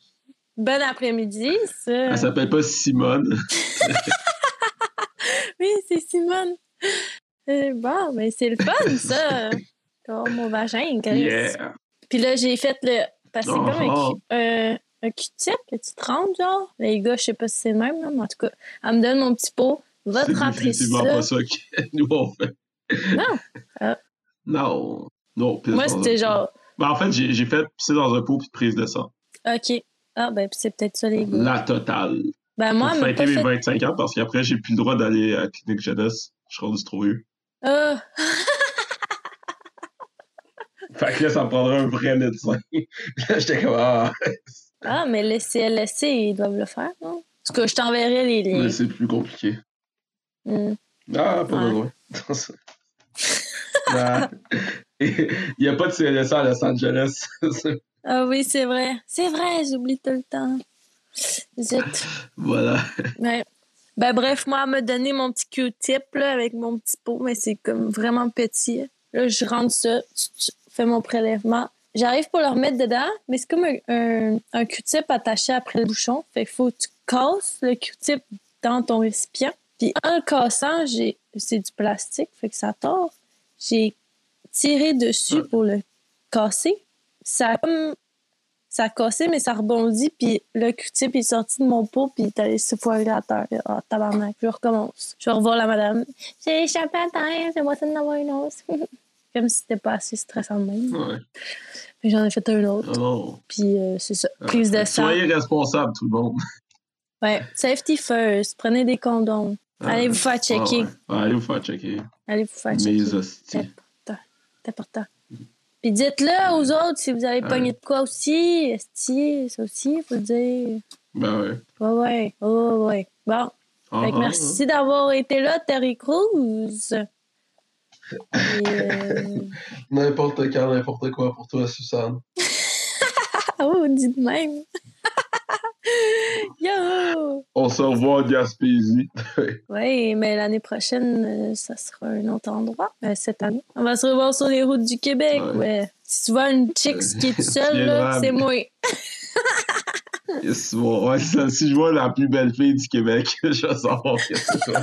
bon après-midi, ça. Elle s'appelle pas Simone. Oui, c'est Simone. Euh, bon, ben, c'est le fun, ça. Oh, mon vagin. Yeah. Puis là, j'ai fait le. Parce que c'est comme Oh, un, un, un Q-tip que tu te genre. Les gars, je sais pas si c'est le même, mais en tout cas, elle me donne mon petit pot. Va te C'est définitivement ça. pas ça que nous on fait. Non. Ah. Non. Non, Moi, un c'était genre, Ben, en fait, j'ai j'ai fait pisser dans un pot puis prise de sang. OK. Ah, ben, c'est peut-être ça, les gars. La totale. Ben, moi, pour m'a fêter pas mes fait... 25 ans parce qu'après, j'ai plus le droit d'aller à la clinique jeunesse. Je suis rendu trop vieux. Ah, Fait que là, ça me prendrait un vrai médecin. là, j'étais comme, ah, ah, mais les CLSC, ils doivent le faire, non? En tout cas, je t'enverrai les liens. mais c'est plus compliqué. Hmm. Ah, pas besoin. Ça-. Il n'y a pas de CLSA à Los Angeles. Ah oui, c'est vrai. C'est vrai, j'oublie tout le temps. Zut. voilà. Ouais. Ben bref, moi, elle m'a donné mon petit Q-tip là, avec mon petit pot, mais c'est comme vraiment petit. Là, je rentre ça, tu fais mon prélèvement. J'arrive pour le remettre dedans, mais c'est comme un, un, un Q-tip attaché après le bouchon. Fait qu'il faut que tu casses le Q-tip dans ton récipient. Puis en le cassant, j'ai c'est du plastique, fait que ça tord. J'ai tiré dessus pour le casser. Ça a comme ça a cassé, mais ça rebondit, puis le Q-tip est sorti de mon pot, puis il est allé se foirer à terre. Ah, tabarnak. Je recommence. Je vais revoir la madame. J'ai échappé à terre, c'est moi ça d'en avoir une autre. Comme si c'était pas assez stressant de même. Ouais. Puis j'en ai fait un autre. Non. Puis euh, c'est ça. Prise de sang. Soyez responsables, tout le monde. Ouais. Safety first. Prenez des condoms. Allez vous faire checker. Ah ouais. Ouais, allez vous faire checker. Allez vous faire checker. Mes hosties. C'est important. Puis dites-le aux autres si vous avez Ouais. pogné de quoi aussi. Esti, ça aussi, il faut le dire. Ben ouais. Ouais, ouais. Ouais, ouais. Bon. Ah, Fait que ah, merci d'avoir été là, Terry Crews. Et, euh, N'importe quand, n'importe quoi pour toi, Suzanne. Ah oui, on dit de même. Yo! On se revoit en Gaspésie. Oui, mais l'année prochaine, euh, ça sera un autre endroit. Euh, cette année. On va se revoir sur les routes du Québec. Ouais. Ouais. Si tu vois une chick qui est seule, c'est moi. Yes, bon, ouais, ça, si je vois la plus belle fille du Québec, je vais savoir que c'est toi.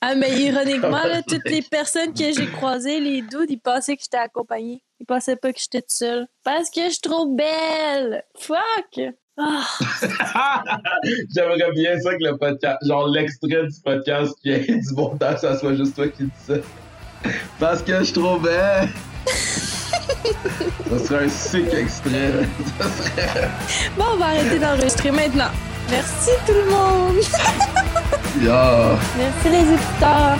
Ah, mais ironiquement, là, toutes les personnes que j'ai croisées, les dudes, ils pensaient que j'étais accompagnée. Ils pensaient pas que j'étais toute seule. Parce que je suis trop belle! Fuck! Ah, J'aimerais bien ça que le podcast, genre l'extrait du podcast qui est du montage, ça soit juste toi qui dis ça. Parce que je suis trop belle! ça serait un sick extrait. Ça serait. Bon, on va arrêter d'enregistrer maintenant. Merci tout le monde! Yeah. Merci les écouteurs!